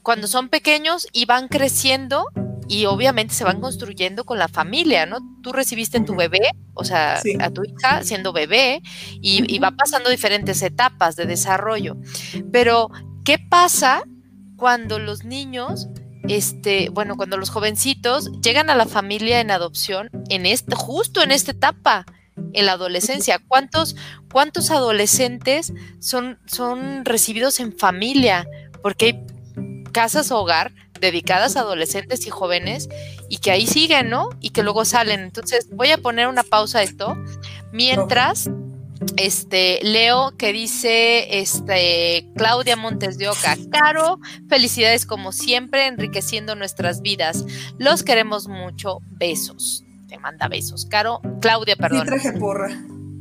cuando son pequeños y van creciendo y obviamente se van construyendo con la familia, ¿no? Tú recibiste tu bebé, o sea, a tu hija siendo bebé y, va pasando diferentes etapas de desarrollo. Pero, ¿qué pasa cuando los niños, este, bueno, cuando los jovencitos llegan a la familia en adopción en este, justo en esta etapa, en la adolescencia. ¿Cuántos, cuántos adolescentes son, son recibidos en familia? Porque hay casas hogar dedicadas a adolescentes y jóvenes y que ahí siguen, ¿no? Y que luego salen. Entonces, voy a poner una pausa a esto mientras este, Leo que dice, este, Claudia Montes de Oca, Caro, felicidades como siempre, enriqueciendo nuestras vidas. Los queremos mucho. Besos. Te manda besos. Caro, Claudia, perdón. Sí, traje porra.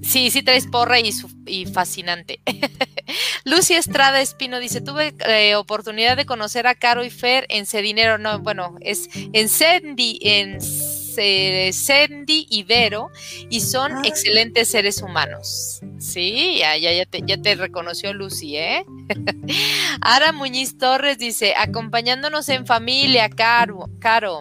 Sí, sí traes porra y, y fascinante. Lucy Estrada Espino dice, tuve eh, oportunidad de conocer a Caro y Fer en Cedinero, no, bueno, es en Sandy, en Sandy y Vero, y son ah. excelentes seres humanos. Sí, ya, ya, te, ya te reconoció Lucy, ¿eh? Ara Muñiz Torres dice, acompañándonos en familia, Caro, Caro.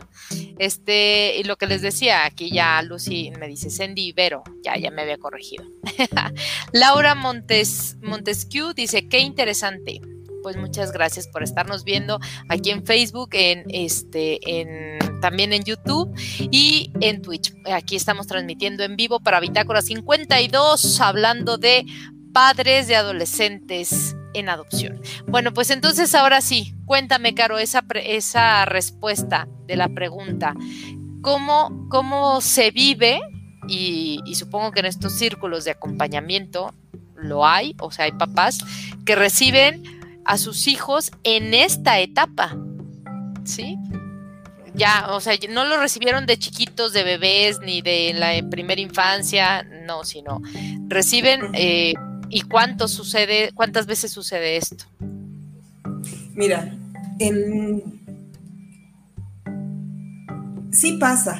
Este, y lo que les decía, aquí ya Lucy me dice Sandy Vero, ya, ya me había corregido. Laura Montes, Montesquieu dice, qué interesante. Pues muchas gracias por estarnos viendo aquí en Facebook, en este, en también en YouTube y en Twitch. Aquí estamos transmitiendo en vivo para Bitácora 52, hablando de padres de adolescentes en adopción. Bueno, pues entonces ahora sí, cuéntame, Caro, esa, esa respuesta de la pregunta. ¿Cómo, cómo se vive? Y, supongo que en estos círculos de acompañamiento lo hay, o sea, hay papás que reciben a sus hijos en esta etapa, ¿sí? Ya, o sea, no lo recibieron de chiquitos, de bebés, ni de la primera infancia, no, sino reciben eh, ¿Y cuánto sucede, cuántas veces sucede esto? Mira, en... sí pasa,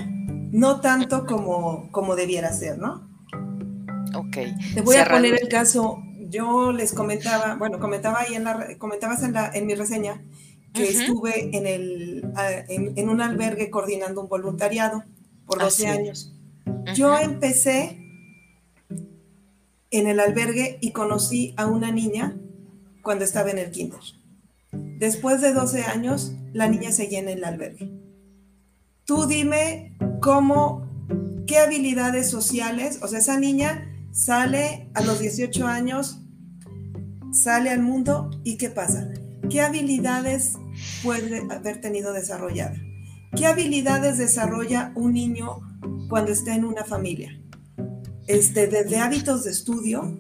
no tanto como, como debiera ser, ¿no? Ok. Te voy a poner el caso, yo les comentaba, bueno, comentaba ahí en la, comentabas en, la, en mi reseña que estuve en, el, en, un albergue coordinando un voluntariado por 12 años. Yo empecé en el albergue y conocí a una niña cuando estaba en el kinder. Después de 12 años, la niña seguía en el albergue. Tú dime cómo, qué habilidades sociales, o sea, esa niña sale a los 18 años, sale al mundo y ¿qué pasa? ¿Qué habilidades puede haber tenido desarrollada? ¿Qué habilidades desarrolla un niño cuando está en una familia? Este, desde hábitos de estudio,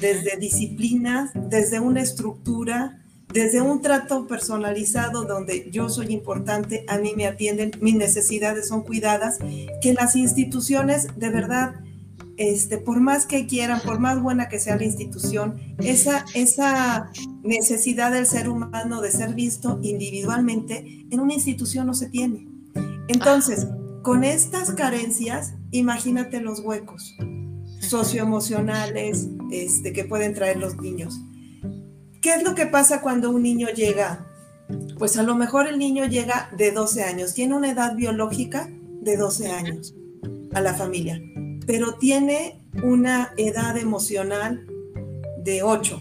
desde disciplinas, desde una estructura, desde un trato personalizado donde yo soy importante, a mí me atienden, mis necesidades son cuidadas, que las instituciones de verdad, este, por más que quieran, por más buena que sea la institución, esa, esa necesidad del ser humano de ser visto individualmente en una institución no se tiene. Entonces, con estas carencias, imagínate los huecos socioemocionales este, que pueden traer los niños. ¿Qué es lo que pasa cuando un niño llega? Pues a lo mejor el niño llega de 12 años, tiene una edad biológica de 12 años a la familia, pero tiene una edad emocional de 8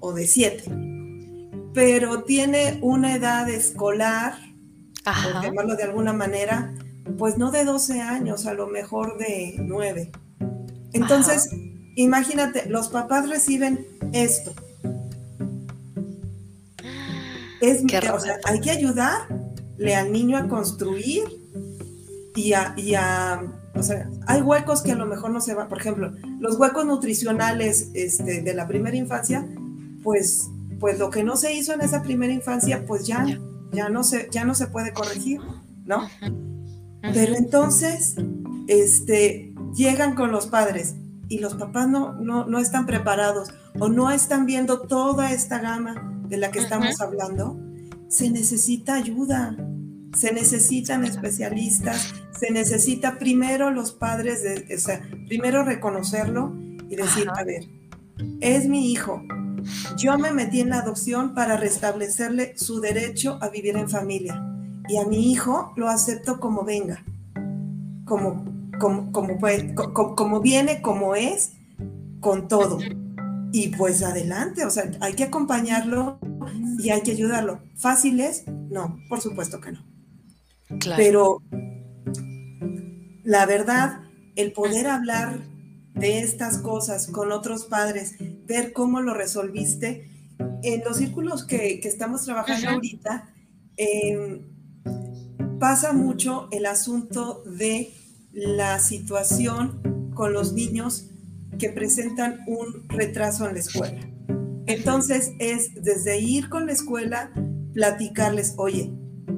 o de 7, pero tiene una edad escolar, por llamarlo de alguna manera, pues no de 12 años, a lo mejor de 9. Entonces, imagínate, los papás reciben esto. Es, o sea, hay que ayudarle al niño a construir y a, y a, o sea, hay huecos que a lo mejor no se van, por ejemplo, los huecos nutricionales este, de la primera infancia, pues, pues lo que no se hizo en esa primera infancia, pues ya, ya, no, se, ya no se puede corregir, ¿no? Pero entonces, este, llegan con los padres y los papás no, no, están preparados o no están viendo toda esta gama de la que estamos hablando, se necesita ayuda, se necesitan especialistas, se necesita primero los padres, de, o sea, primero reconocerlo y decir, a ver, es mi hijo, yo me metí en la adopción para restablecerle su derecho a vivir en familia y a mi hijo lo acepto como venga, como, como, como, como, viene, como es, con todo. Y pues adelante, o sea, hay que acompañarlo y hay que ayudarlo. ¿Fáciles? No, por supuesto que no. Pero la verdad, el poder hablar de estas cosas con otros padres, ver cómo lo resolviste, en los círculos que, estamos trabajando ahorita, em, pasa mucho el asunto de la situación con los niños que presentan un retraso en la escuela. Entonces es desde ir con la escuela, platicarles, oye,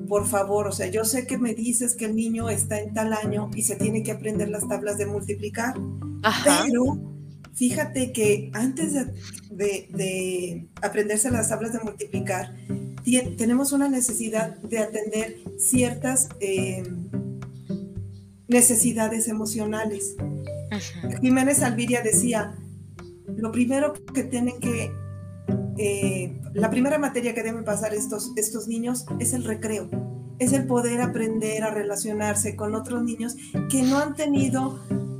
por favor, o sea, yo sé que me dices que el niño está en tal año y se tiene que aprender las tablas de multiplicar, pero fíjate que antes de, aprenderse las tablas de multiplicar, tenemos una necesidad de atender ciertas em, necesidades emocionales. Jiménez Alviria decía, lo primero que tienen que eh, la primera materia que deben pasar estos, estos niños es el recreo, es el poder aprender a relacionarse con otros niños que no han tenido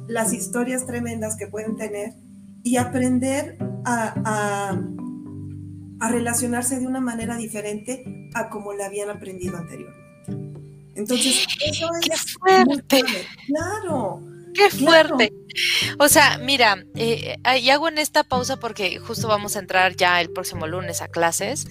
las historias tremendas que pueden tener y aprender a, a, relacionarse de una manera diferente a como la habían aprendido anteriormente. Entonces, eso es fuerte. Claro. Qué fuerte. O sea, mira, eh, y hago en esta pausa porque justo vamos a entrar ya el próximo lunes a clases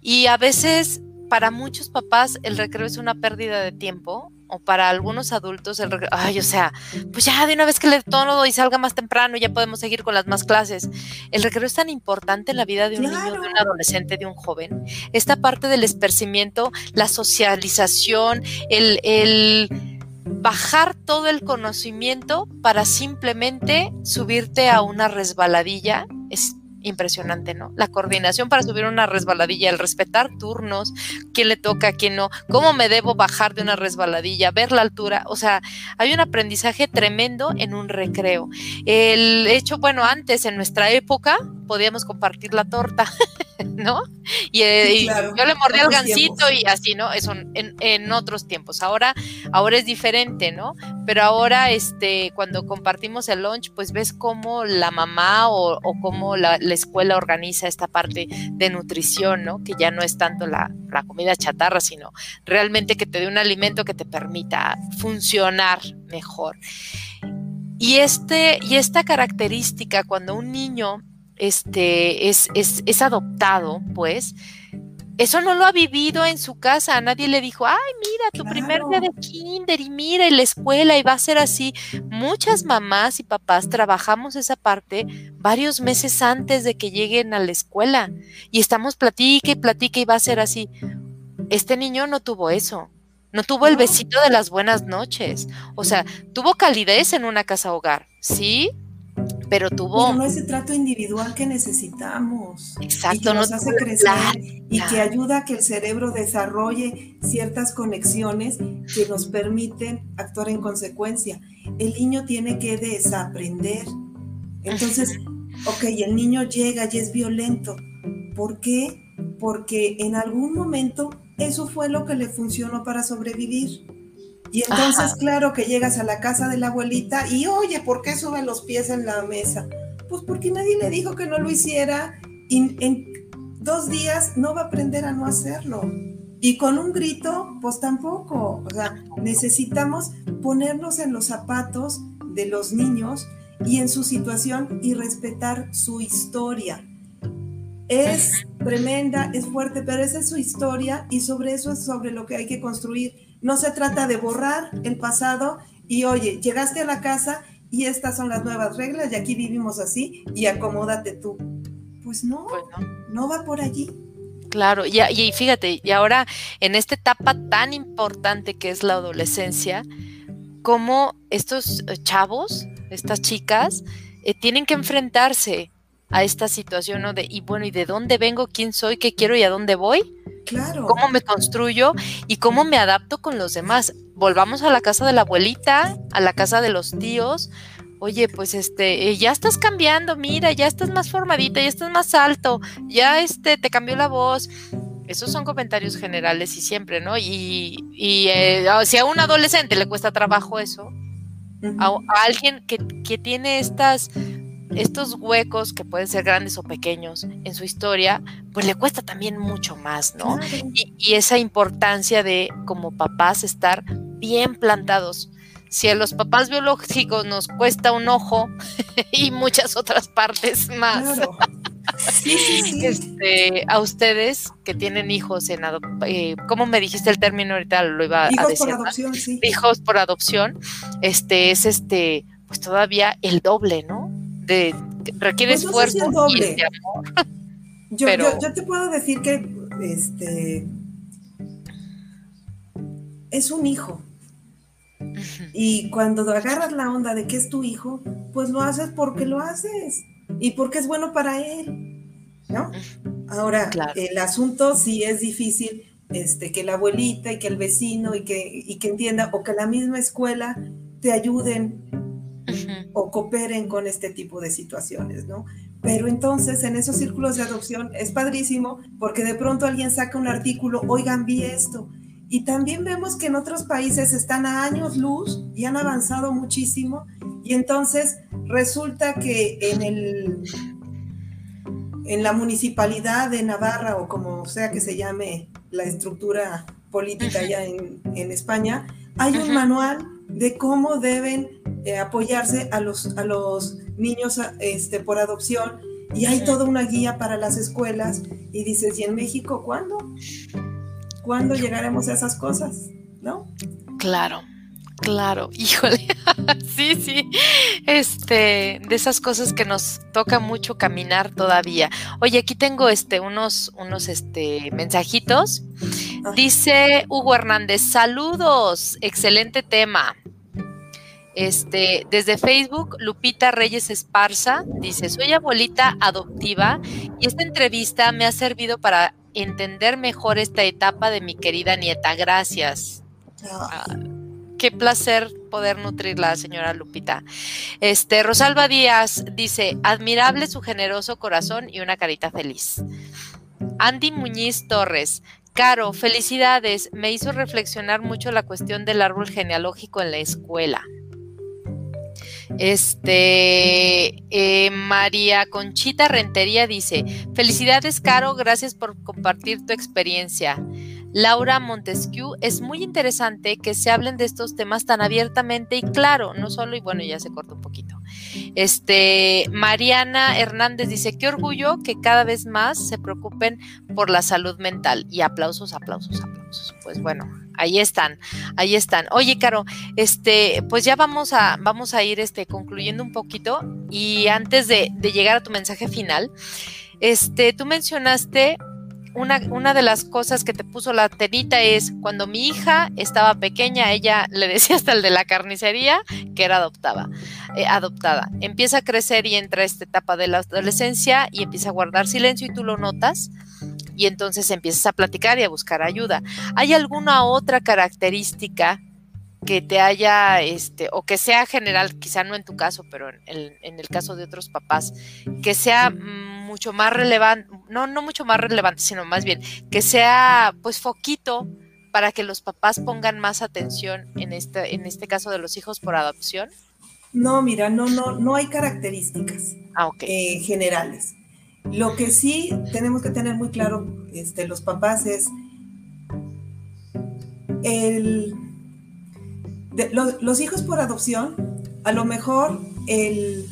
y a veces para muchos papás el recreo es una pérdida de tiempo o para algunos adultos el recreo, ay, o sea, pues ya de una vez que le todo y salga más temprano ya podemos seguir con las más clases. El recreo es tan importante en la vida de un niño, de un adolescente, de un joven. Esta parte del esparcimiento, la socialización, el, el bajar todo el conocimiento para simplemente subirte a una resbaladilla es impresionante, ¿no? La coordinación para subir una resbaladilla, el respetar turnos, quién le toca, quién no, cómo me debo bajar de una resbaladilla, ver la altura, o sea, hay un aprendizaje tremendo en un recreo. El hecho, bueno, antes en nuestra época podíamos compartir la torta, ¿no? Y, eh, yo le mordí al gancito y así, ¿no? Eso en, otros tiempos. Ahora, ahora es diferente, ¿no? Pero ahora, este, cuando compartimos el lunch, pues ves cómo la mamá o, o cómo la, escuela organiza esta parte de nutrición, ¿no? Que ya no es tanto la, la comida chatarra, sino realmente que te dé un alimento que te permita funcionar mejor. Y, este, y esta característica, cuando un niño este, es, es, es adoptado, pues, eso no lo ha vivido en su casa. Nadie le dijo, ay, mira, tu primer día de kinder y mira, en la escuela y va a ser así. Muchas mamás y papás trabajamos esa parte varios meses antes de que lleguen a la escuela y estamos platique y platique y va a ser así. Este niño no tuvo eso. No tuvo el besito de las buenas noches. O sea, tuvo calidez en una casa hogar, ¿sí? Pero tuvo... no ese trato individual que necesitamos. Exacto. Y que nos hace crecer y que ayuda a que el cerebro desarrolle ciertas conexiones que nos permiten actuar en consecuencia. El niño tiene que desaprender. Entonces, ok, el niño llega y es violento. ¿Por qué? Porque en algún momento eso fue lo que le funcionó para sobrevivir. Y entonces, claro que llegas a la casa de la abuelita y, oye, ¿por qué sube los pies en la mesa? Pues porque nadie le dijo que no lo hiciera y en dos días no va a aprender a no hacerlo. Y con un grito, pues tampoco. O sea, necesitamos ponernos en los zapatos de los niños y en su situación y respetar su historia. Es tremenda, es fuerte, pero esa es su historia y sobre eso es sobre lo que hay que construir no se trata de borrar el pasado y oye, llegaste a la casa y estas son las nuevas reglas y aquí vivimos así y acomódate tú. Pues no, pues no. va por allí. Claro, y, y, fíjate, y ahora en esta etapa tan importante que es la adolescencia, como estos chavos, estas chicas, eh, tienen que enfrentarse a esta situación, ¿no? De, y bueno, ¿y de dónde vengo? ¿Quién soy? ¿Qué quiero y a dónde voy? Claro. ¿Cómo me construyo y cómo me adapto con los demás? Volvamos a la casa de la abuelita, a la casa de los tíos. Oye, pues este, eh, ya estás cambiando, mira, ya estás más formadita, ya estás más alto, ya este, te cambió la voz. Esos son comentarios generales y siempre, ¿no? Y, y eh, si a un adolescente le cuesta trabajo eso, a, alguien que, que tiene estas estos huecos que pueden ser grandes o pequeños en su historia, pues le cuesta también mucho más, ¿no? Y, y, esa importancia de como papás estar bien plantados. Si a los papás biológicos nos cuesta un ojo y muchas otras partes más. Claro. Sí, sí, sí. Este, a ustedes que tienen hijos en eh, ¿cómo me dijiste el término ahorita? Lo iba hijos a decir. Por adopción, sí. Hijos por adopción, este es este, pues todavía el doble, ¿no? De requiere pues esfuerzo doble. y amor. Yo, Pero... yo, te puedo decir que este es un hijo. Y cuando agarras la onda de que es tu hijo, pues lo haces porque lo haces y porque es bueno para él, ¿no? Ahora, el asunto sí es difícil, este, que la abuelita y que el vecino y que, y que entienda, o que la misma escuela te ayuden o cooperen con este tipo de situaciones, ¿no? Pero entonces en esos círculos de adopción es padrísimo porque de pronto alguien saca un artículo, oigan, vi esto. Y también vemos que en otros países están a años luz y han avanzado muchísimo. Y entonces resulta que en, el, en la municipalidad de Navarra o como sea que se llame la estructura política allá en, España, hay un manual de cómo deben eh, apoyarse a los, a los niños este, por adopción y hay toda una guía para las escuelas y dices, ¿y en México cuándo? ¿Cuándo llegaremos a esas cosas? ¿No? Claro. Claro, híjole, sí, sí, este, de esas cosas que nos toca mucho caminar todavía. Oye, aquí tengo este, unos, unos, este, mensajitos. Dice Hugo Hernández, saludos, excelente tema. Este, desde Facebook, Lupita Reyes Esparza dice: Soy abuelita adoptiva y esta entrevista me ha servido para entender mejor esta etapa de mi querida nieta. Gracias. Ah, qué placer poder nutrirla, señora Lupita. Este, Rosalba Díaz dice, admirable su generoso corazón y una carita feliz. Andy Muñiz Torres, Caro, felicidades. Me hizo reflexionar mucho la cuestión del árbol genealógico en la escuela. Este, eh, María Conchita Rentería dice, felicidades, Caro, gracias por compartir tu experiencia. Laura Montesquieu, es muy interesante que se hablen de estos temas tan abiertamente y claro, no solo, y bueno, ya se corta un poquito. Este, Mariana Hernández dice, qué orgullo que cada vez más se preocupen por la salud mental. Y aplausos, aplausos, aplausos. Pues bueno, ahí están, ahí están. Oye, Caro, este, pues ya vamos a, vamos a ir este, concluyendo un poquito. Y antes de, de llegar a tu mensaje final, este, tú mencionaste una, de las cosas que te puso la tenita es cuando mi hija estaba pequeña, ella le decía hasta el de la carnicería que era adoptada, eh, adoptada. Empieza a crecer y entra esta etapa de la adolescencia y empieza a guardar silencio y tú lo notas y entonces empiezas a platicar y a buscar ayuda. ¿Hay alguna otra característica que te haya, este, o que sea general, quizá no en tu caso, pero en el, en el caso de otros papás, que sea mucho más relevante, no, no mucho más relevante, sino más bien que sea pues foquito para que los papás pongan más atención en este, en este caso de los hijos por adopción? No, mira, no, no, no hay características ah, eh, generales. Lo que sí tenemos que tener muy claro este, los papás es el, los hijos por adopción, a lo mejor el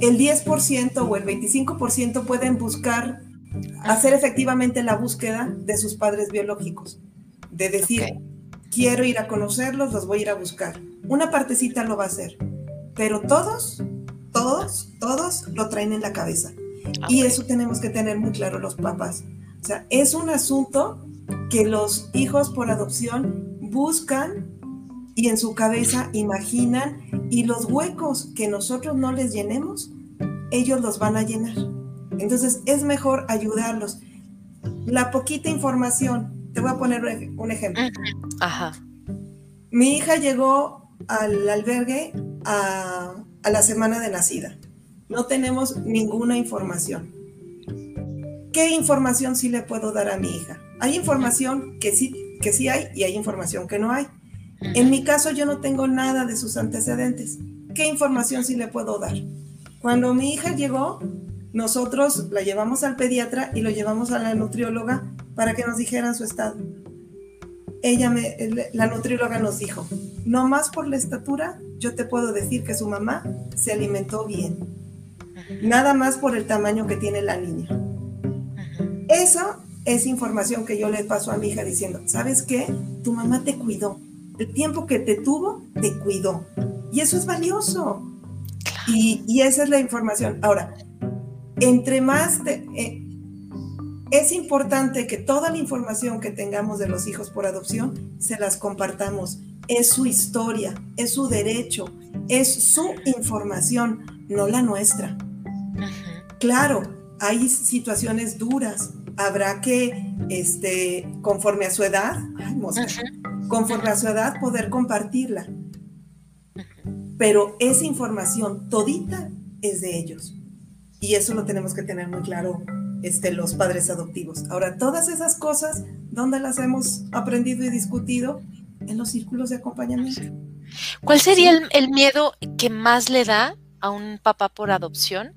el 10% o el 25% pueden buscar, hacer efectivamente la búsqueda de sus padres biológicos, de decir, quiero ir a conocerlos, los voy a ir a buscar. Una partecita lo va a hacer, pero todos, todos, todos lo traen en la cabeza. Y eso tenemos que tener muy claro los papás. O sea, es un asunto que los hijos por adopción buscan y en su cabeza imaginan y los huecos que nosotros no les llenemos, ellos los van a llenar. Entonces es mejor ayudarlos. La poquita información, te voy a poner un ejemplo. Ajá. Mi hija llegó al albergue a, a la semana de nacida. No tenemos ninguna información. ¿Qué información sí le puedo dar a mi hija? Hay información que sí, que sí hay y hay información que no hay. En mi caso yo no tengo nada de sus antecedentes. ¿qué información sí le puedo dar? Cuando mi hija llegó, nosotros la llevamos al pediatra y lo llevamos a la nutrióloga para que nos dijeran su estado. Ella, me, la nutrióloga nos dijo, no más por la estatura, yo te puedo decir que su mamá se alimentó bien. Nada más por el tamaño que tiene la niña. Eso es información que yo le paso a mi hija diciendo, ¿sabes qué? Tu mamá te cuidó. El tiempo que te tuvo, te cuidó. Y eso es valioso. Y, esa es la información. Ahora, entre más eh, es importante que toda la información que tengamos de los hijos por adopción se las compartamos. Es su historia, es su derecho, es su información, no la nuestra. Claro, hay situaciones duras. Habrá que, este, conforme a su edad, conforme a su edad, poder compartirla. Pero esa información todita es de ellos. Y eso lo tenemos que tener muy claro este, los padres adoptivos. Ahora, todas esas cosas, ¿dónde las hemos aprendido y discutido? En los círculos de acompañamiento. ¿Cuál sería el, miedo que más le da a un papá por adopción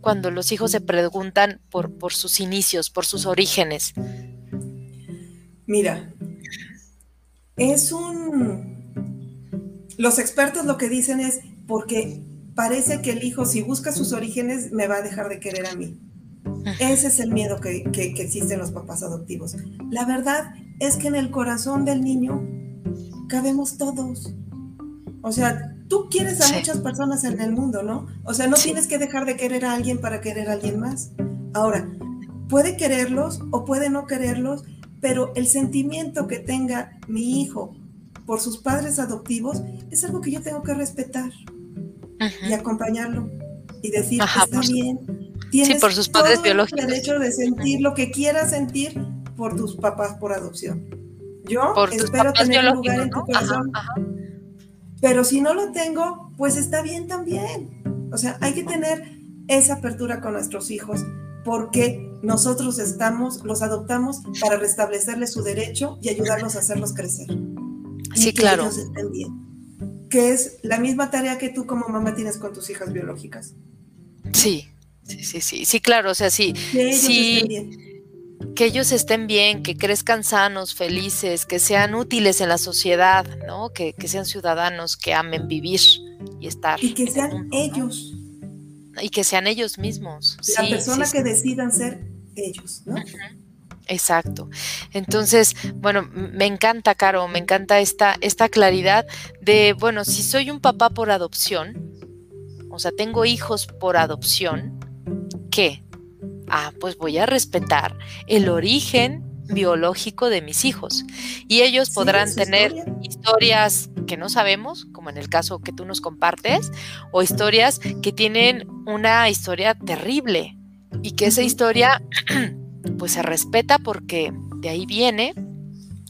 cuando los hijos se preguntan por, por sus inicios, por sus orígenes? Mira, es un... Los expertos lo que dicen es porque parece que el hijo, si busca sus orígenes, me va a dejar de querer a mí. Ese es el miedo que, que, existe en los papás adoptivos. La verdad es que en el corazón del niño cabemos todos. O sea, tú quieres a muchas personas en el mundo, ¿no? O sea, no tienes que dejar de querer a alguien para querer a alguien más. Ahora, puede quererlos o puede no quererlos, pero el sentimiento que tenga mi hijo por sus padres adoptivos es algo que yo tengo que respetar y acompañarlo y decir, está bien, tienes por sus padres todo biológicos. el derecho de sentir lo que quieras sentir por tus papás por adopción. Yo espero tener un lugar en tu corazón. Pero si no lo tengo, pues está bien también. O sea, hay que tener esa apertura con nuestros hijos porque nosotros estamos, los adoptamos para restablecerles su derecho y ayudarlos a hacerlos crecer. Sí, claro. Que ellos estén bien que es la misma tarea que tú como mamá tienes con tus hijas biológicas. Sí, sí, sí, sí, sí, claro, o sea, sí. Que ellos estén bien. Que ellos estén bien, que crezcan sanos, felices, que sean útiles en la sociedad, ¿no? Que, sean ciudadanos, que amen vivir y estar. Y que sean ellos. Y que sean ellos mismos. La persona que decidan ser ellos, ¿no? Exacto. Entonces, bueno, me encanta, Caro, me encanta esta, esta claridad de, bueno, si soy un papá por adopción, o sea, tengo hijos por adopción, ¿qué? Ah, pues voy a respetar el origen biológico de mis hijos. Y ellos podrán tener historias que no sabemos, como en el caso que tú nos compartes, o historias que tienen una historia terrible y que esa historia pues se respeta porque de ahí viene,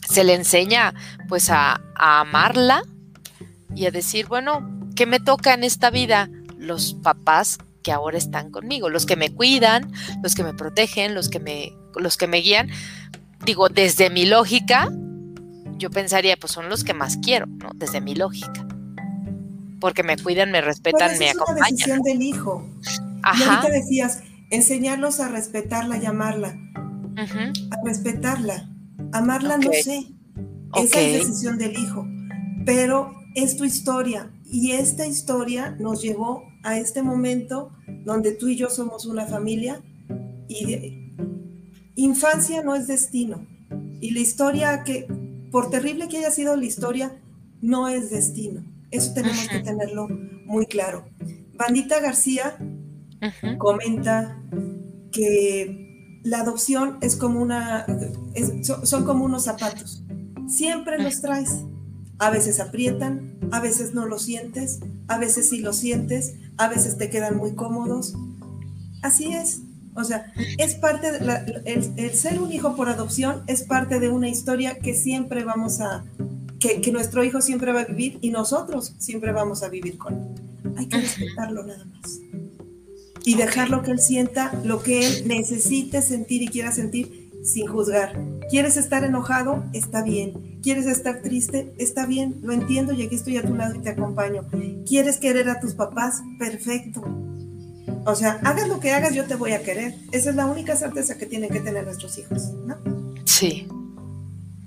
se le enseña pues a, amarla y a decir, bueno, ¿qué me toca en esta vida? Los papás que ahora están conmigo, los que me cuidan, los que me protegen, los que me, los que me guían. Digo, desde mi lógica, yo pensaría, pues son los que más quiero, ¿no? Desde mi lógica. Porque me cuidan, me respetan, me acompañan. Es una decisión del hijo. Ajá. Y ahorita decías, enseñarlos a respetarla y amarla. A respetarla. Amarla no sé. Esa es decisión del hijo. Pero es tu historia. Y esta historia nos llevó a este momento donde tú y yo somos una familia. Y infancia no es destino. Y la historia que, por terrible que haya sido la historia, no es destino. Eso tenemos que tenerlo muy claro. Bandita García comenta que la adopción es como una, son, como unos zapatos. Siempre los traes. A veces aprietan, a veces no los sientes, a veces sí los sientes, a veces te quedan muy cómodos. Así es. O sea, es parte de el, ser un hijo por adopción es parte de una historia que siempre vamos a, que, que, nuestro hijo siempre va a vivir y nosotros siempre vamos a vivir con él. Hay que respetarlo nada más y dejarlo que él sienta lo que él necesite sentir y quiera sentir sin juzgar. ¿Quieres estar enojado? Está bien. ¿Quieres estar triste? Está bien, lo entiendo y aquí estoy a tu lado y te acompaño. ¿Quieres querer a tus papás? Perfecto. O sea, hagas lo que hagas, yo te voy a querer. Esa es la única certeza que tienen que tener nuestros hijos, ¿no? Sí,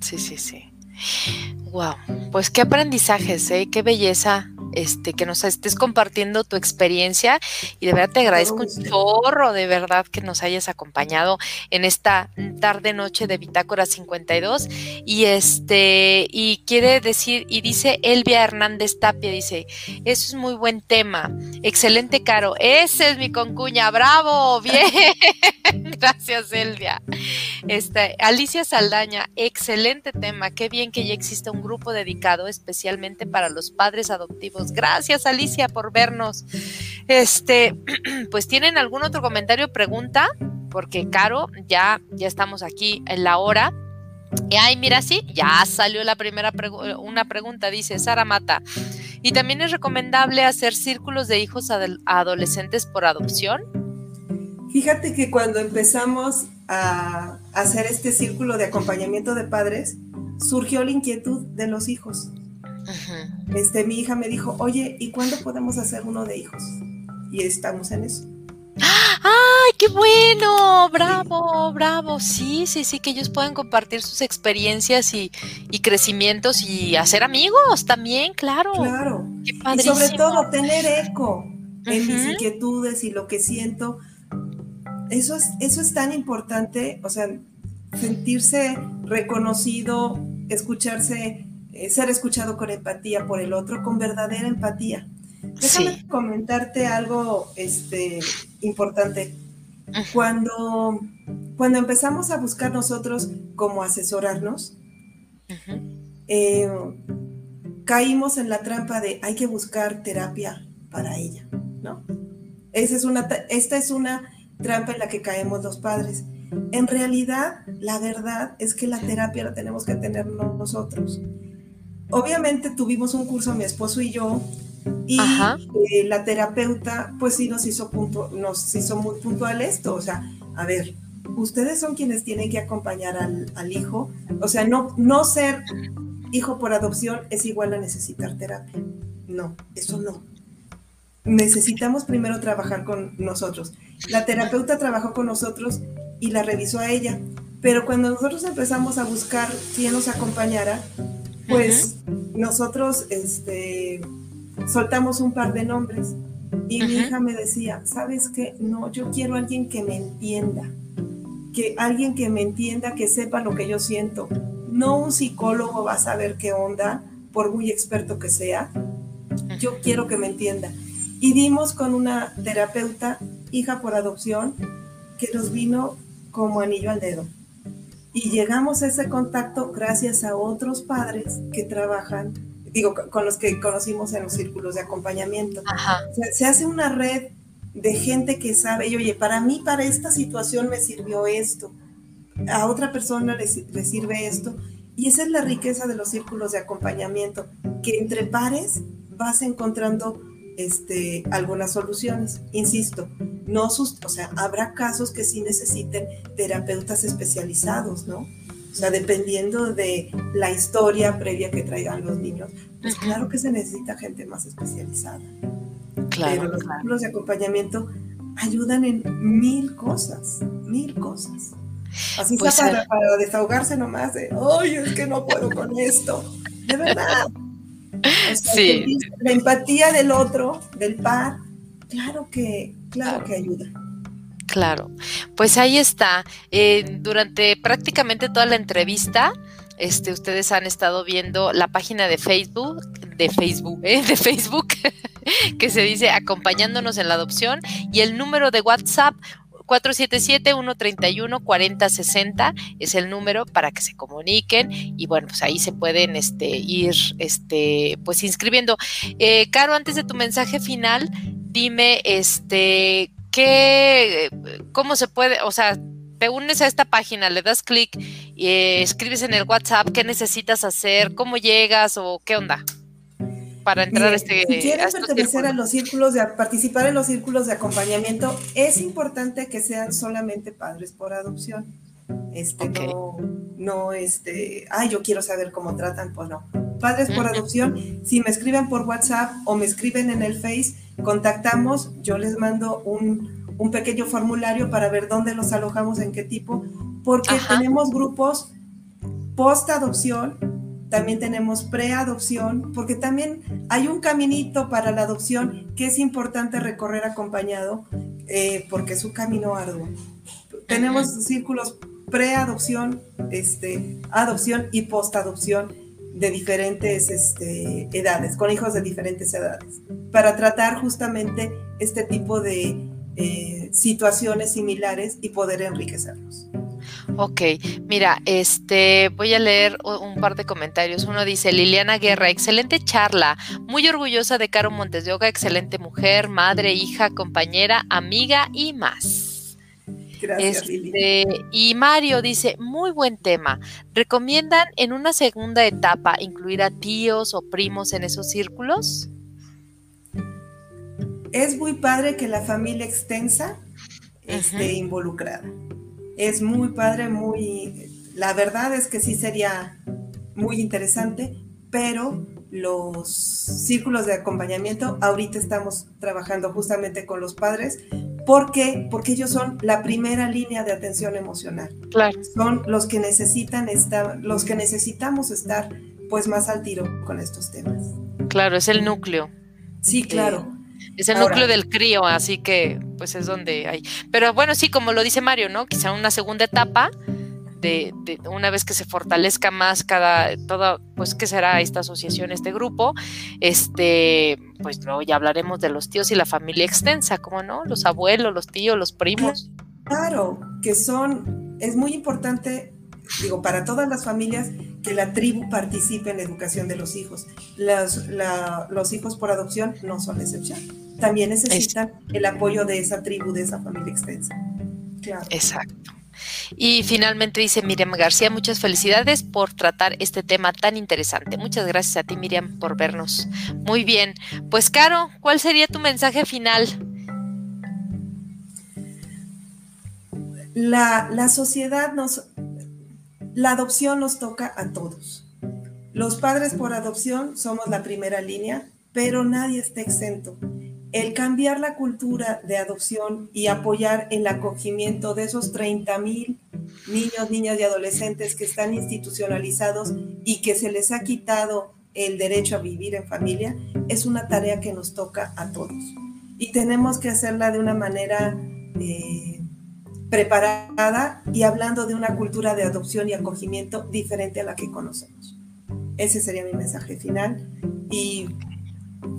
sí, sí, sí. Wow, pues qué aprendizajes, ¿eh? qué belleza este, que nos estés compartiendo tu experiencia y de verdad te agradezco un chorro de verdad que nos hayas acompañado en esta tarde noche de Bitácora 52 y este y quiere decir y dice Elvia Hernández Tapia dice, "Eso es muy buen tema. Excelente, Caro. Ese es mi concuña. Bravo. Bien. Gracias, Elvia." Este, Alicia Saldaña, excelente tema. Qué bien que ya existe un grupo dedicado especialmente para los padres adoptivos Gracias, Alicia, por vernos. Este, pues tienen algún otro comentario, pregunta, porque Caro, ya, ya estamos aquí en la hora. Y ay, mira, sí, ya salió la primera una pregunta, dice Sara Mata. ¿Y también es recomendable hacer círculos de hijos adolescentes por adopción? Fíjate que cuando empezamos a hacer este círculo de acompañamiento de padres, surgió la inquietud de los hijos este, mi hija me dijo, oye, ¿y cuándo podemos hacer uno de hijos? Y estamos en eso. ¡Ay, qué bueno! Bravo, bravo. Sí, sí, sí, que ellos puedan compartir sus experiencias y, crecimientos y hacer amigos también, claro. Claro. y sobre todo tener eco en mis inquietudes y lo que siento. Eso es, eso es tan importante, o sea, sentirse reconocido, escucharse eh, ser escuchado con empatía por el otro, con verdadera empatía. Déjame comentarte algo este, importante. Cuando, cuando empezamos a buscar nosotros cómo asesorarnos, eh, caímos en la trampa de hay que buscar terapia para ella, ¿no? Esa es una, esta es una trampa en la que caemos los padres. En realidad, la verdad es que la terapia la tenemos que tener nosotros obviamente tuvimos un curso, mi esposo y yo, y eh, la terapeuta, pues sí nos hizo, punto, nos hizo muy puntual esto, o sea, a ver, ustedes son quienes tienen que acompañar al, al, hijo, o sea, no, no ser hijo por adopción es igual a necesitar terapia, no, eso no. Necesitamos primero trabajar con nosotros. La terapeuta trabajó con nosotros y la revisó a ella, pero cuando nosotros empezamos a buscar quién nos acompañara, pues nosotros este, soltamos un par de nombres y mi hija me decía, ¿sabes qué? No, yo quiero alguien que me entienda, que alguien que me entienda, que sepa lo que yo siento. No un psicólogo va a saber qué onda, por muy experto que sea. Yo quiero que me entienda. Y dimos con una terapeuta, hija por adopción, que nos vino como anillo al dedo. Y llegamos a ese contacto gracias a otros padres que trabajan, digo, con los que conocimos en los círculos de acompañamiento. Se, hace una red de gente que sabe, y oye, para mí, para esta situación me sirvió esto, a otra persona le, le sirve esto. Y esa es la riqueza de los círculos de acompañamiento, que entre pares vas encontrando este, algunas soluciones. Insisto, no sus, o sea, habrá casos que sí necesiten terapeutas especializados, ¿no? O sea, dependiendo de la historia previa que traigan los niños, pues claro que se necesita gente más especializada. Claro, Pero los círculos de acompañamiento ayudan en mil cosas, mil cosas. Así pues, para, para desahogarse nomás de, ¡ay, es que no puedo con esto! De verdad. Sí. La empatía del otro, del par, claro que, claro que ayuda. Claro, pues ahí está. Eh, durante prácticamente toda la entrevista, este, ustedes han estado viendo la página de Facebook, de Facebook, ¿eh? de Facebook, que se dice acompañándonos en la adopción y el número de WhatsApp 477-131-4060 es el número para que se comuniquen y bueno, pues ahí se pueden este, ir este, pues inscribiendo. Eh, Caro, antes de tu mensaje final, dime este, ¿qué, cómo se puede, o sea, te unes a esta página, le das clic eh, escribes en el WhatsApp qué necesitas hacer, cómo llegas o qué onda para entrar a este. Si quieren pertenecer a los círculos de participar en los círculos de acompañamiento, es importante que sean solamente padres por adopción. Este, no, no, este, ay, yo quiero saber cómo tratan, pues no. Padres por adopción, si me escriben por WhatsApp o me escriben en el Face, contactamos, yo les mando un, un pequeño formulario para ver dónde los alojamos, en qué tipo, porque tenemos grupos post adopción, también tenemos preadopción, porque también hay un caminito para la adopción que es importante recorrer acompañado, eh, porque es un camino arduo. Tenemos círculos preadopción, este, adopción y postadopción de diferentes este, edades, con hijos de diferentes edades, para tratar justamente este tipo de eh, situaciones similares y poder enriquecerlos. Ok, mira, este voy a leer un par de comentarios. Uno dice, Liliana Guerra, excelente charla, muy orgullosa de Caro Montes de Oga, excelente mujer, madre, hija, compañera, amiga y más. Gracias, este, Y Mario dice, muy buen tema. ¿Recomiendan en una segunda etapa incluir a tíos o primos en esos círculos? Es muy padre que la familia extensa esté involucrada es muy padre, muy... La verdad es que sí sería muy interesante, pero los círculos de acompañamiento, ahorita estamos trabajando justamente con los padres. ¿Por qué? Porque ellos son la primera línea de atención emocional. Claro. Son los que necesitan estar, los que necesitamos estar pues más al tiro con estos temas. Claro, es el núcleo. Sí, claro. Es el núcleo del crío, así que pues es donde hay. Pero bueno, sí, como lo dice Mario, ¿no? Quizá una segunda etapa de, una vez que se fortalezca más cada, todo, pues qué será esta asociación, este grupo, este, pues luego ya hablaremos de los tíos y la familia extensa, ¿cómo no? Los abuelos, los tíos, los primos. Claro, que son, es muy importante, digo, para todas las familias, que la tribu participe en la educación de los hijos. Los, los hijos por adopción no son excepción. También necesitan el apoyo de esa tribu, de esa familia extensa. Exacto. Y finalmente dice Miriam García, muchas felicidades por tratar este tema tan interesante. Muchas gracias a ti, Miriam, por vernos. Muy bien. Pues, Caro, ¿cuál sería tu mensaje final? La, la sociedad nos, la adopción nos toca a todos. Los padres por adopción somos la primera línea, pero nadie está exento. El cambiar la cultura de adopción y apoyar el acogimiento de esos 30 mil niños, niñas y adolescentes que están institucionalizados y que se les ha quitado el derecho a vivir en familia es una tarea que nos toca a todos. Y tenemos que hacerla de una manera eh, preparada y hablando de una cultura de adopción y acogimiento diferente a la que conocemos. Ese sería mi mensaje final y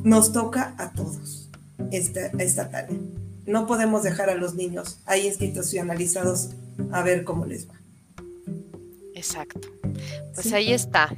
nos toca a todos esta, esta tarea. No podemos dejar a los niños ahí institucionalizados a ver cómo les va. Exacto. Pues ahí está.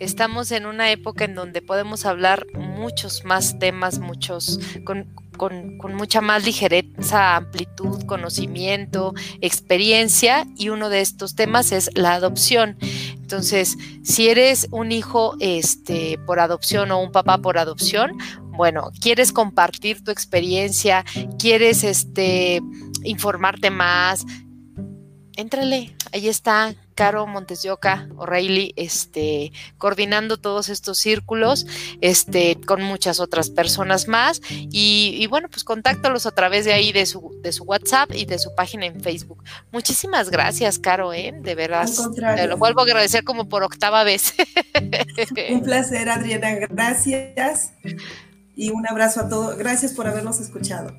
Estamos en una época en donde podemos hablar muchos más temas, muchos, con, con, mucha más ligereza, amplitud, conocimiento, experiencia y uno de estos temas es la adopción. Entonces, si eres un hijo este, por adopción o un papá por adopción, bueno, quieres compartir tu experiencia, quieres este, informarte más, éntrale, ahí está Caro Montes de Oca, O'Reilly, este, coordinando todos estos círculos, este, con muchas otras personas más. Y, bueno, pues contáctalos a través de ahí de su, de su WhatsApp y de su página en Facebook. Muchísimas gracias, Caro, ¿eh? de verdad. Te lo vuelvo a agradecer como por octava vez. Un placer, Adriana. Gracias. Y un abrazo a todos. Gracias por habernos escuchado.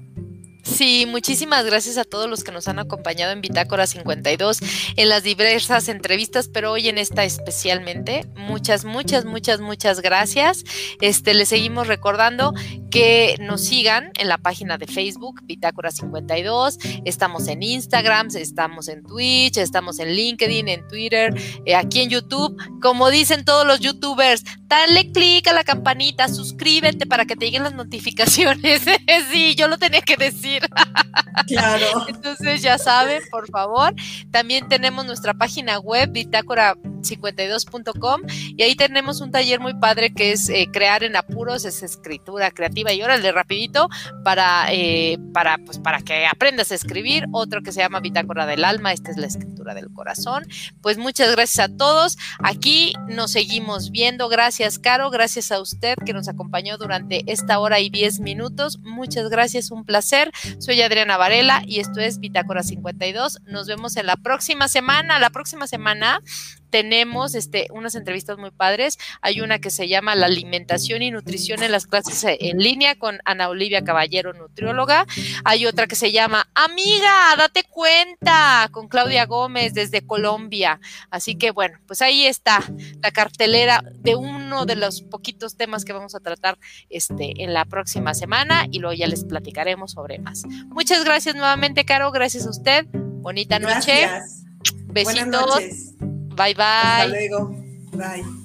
Sí, muchísimas gracias a todos los que nos han acompañado en Bitácora 52 en las diversas entrevistas, pero hoy en esta especialmente. Muchas, muchas, muchas, muchas gracias. Este, les seguimos recordando que nos sigan en la página de Facebook Bitácora 52. Estamos en Instagram, estamos en Twitch, estamos en LinkedIn, en Twitter, eh, aquí en YouTube. Como dicen todos los youtubers, dale clic a la campanita, suscríbete para que te lleguen las notificaciones. sí, yo lo tenía que decir. Claro. Entonces ya saben, por favor. También tenemos nuestra página web, bitácora52.com, y ahí tenemos un taller muy padre que es eh, crear en apuros, es escritura creativa y órale rapidito para, eh, para, pues, para que aprendas a escribir. Otro que se llama Bitácora del Alma, esta es la del corazón. Pues muchas gracias a todos. Aquí nos seguimos viendo. Gracias, Caro. Gracias a usted que nos acompañó durante esta hora y diez minutos. Muchas gracias, un placer. Soy Adriana Varela y esto es Bitácora 52. Nos vemos en la próxima semana. La próxima semana tenemos este, unas entrevistas muy padres. Hay una que se llama La alimentación y nutrición en las clases en línea con Ana Olivia Caballero, nutrióloga. Hay otra que se llama Amiga, date cuenta, con Claudia Gómez desde Colombia. Así que bueno, pues ahí está la cartelera de uno de los poquitos temas que vamos a tratar este, en la próxima semana y luego ya les platicaremos sobre más. Muchas gracias nuevamente, Caro. Gracias a usted. Bonita noche. Gracias. Besitos. Buenas noches. Bye bye. Hasta luego. Bye.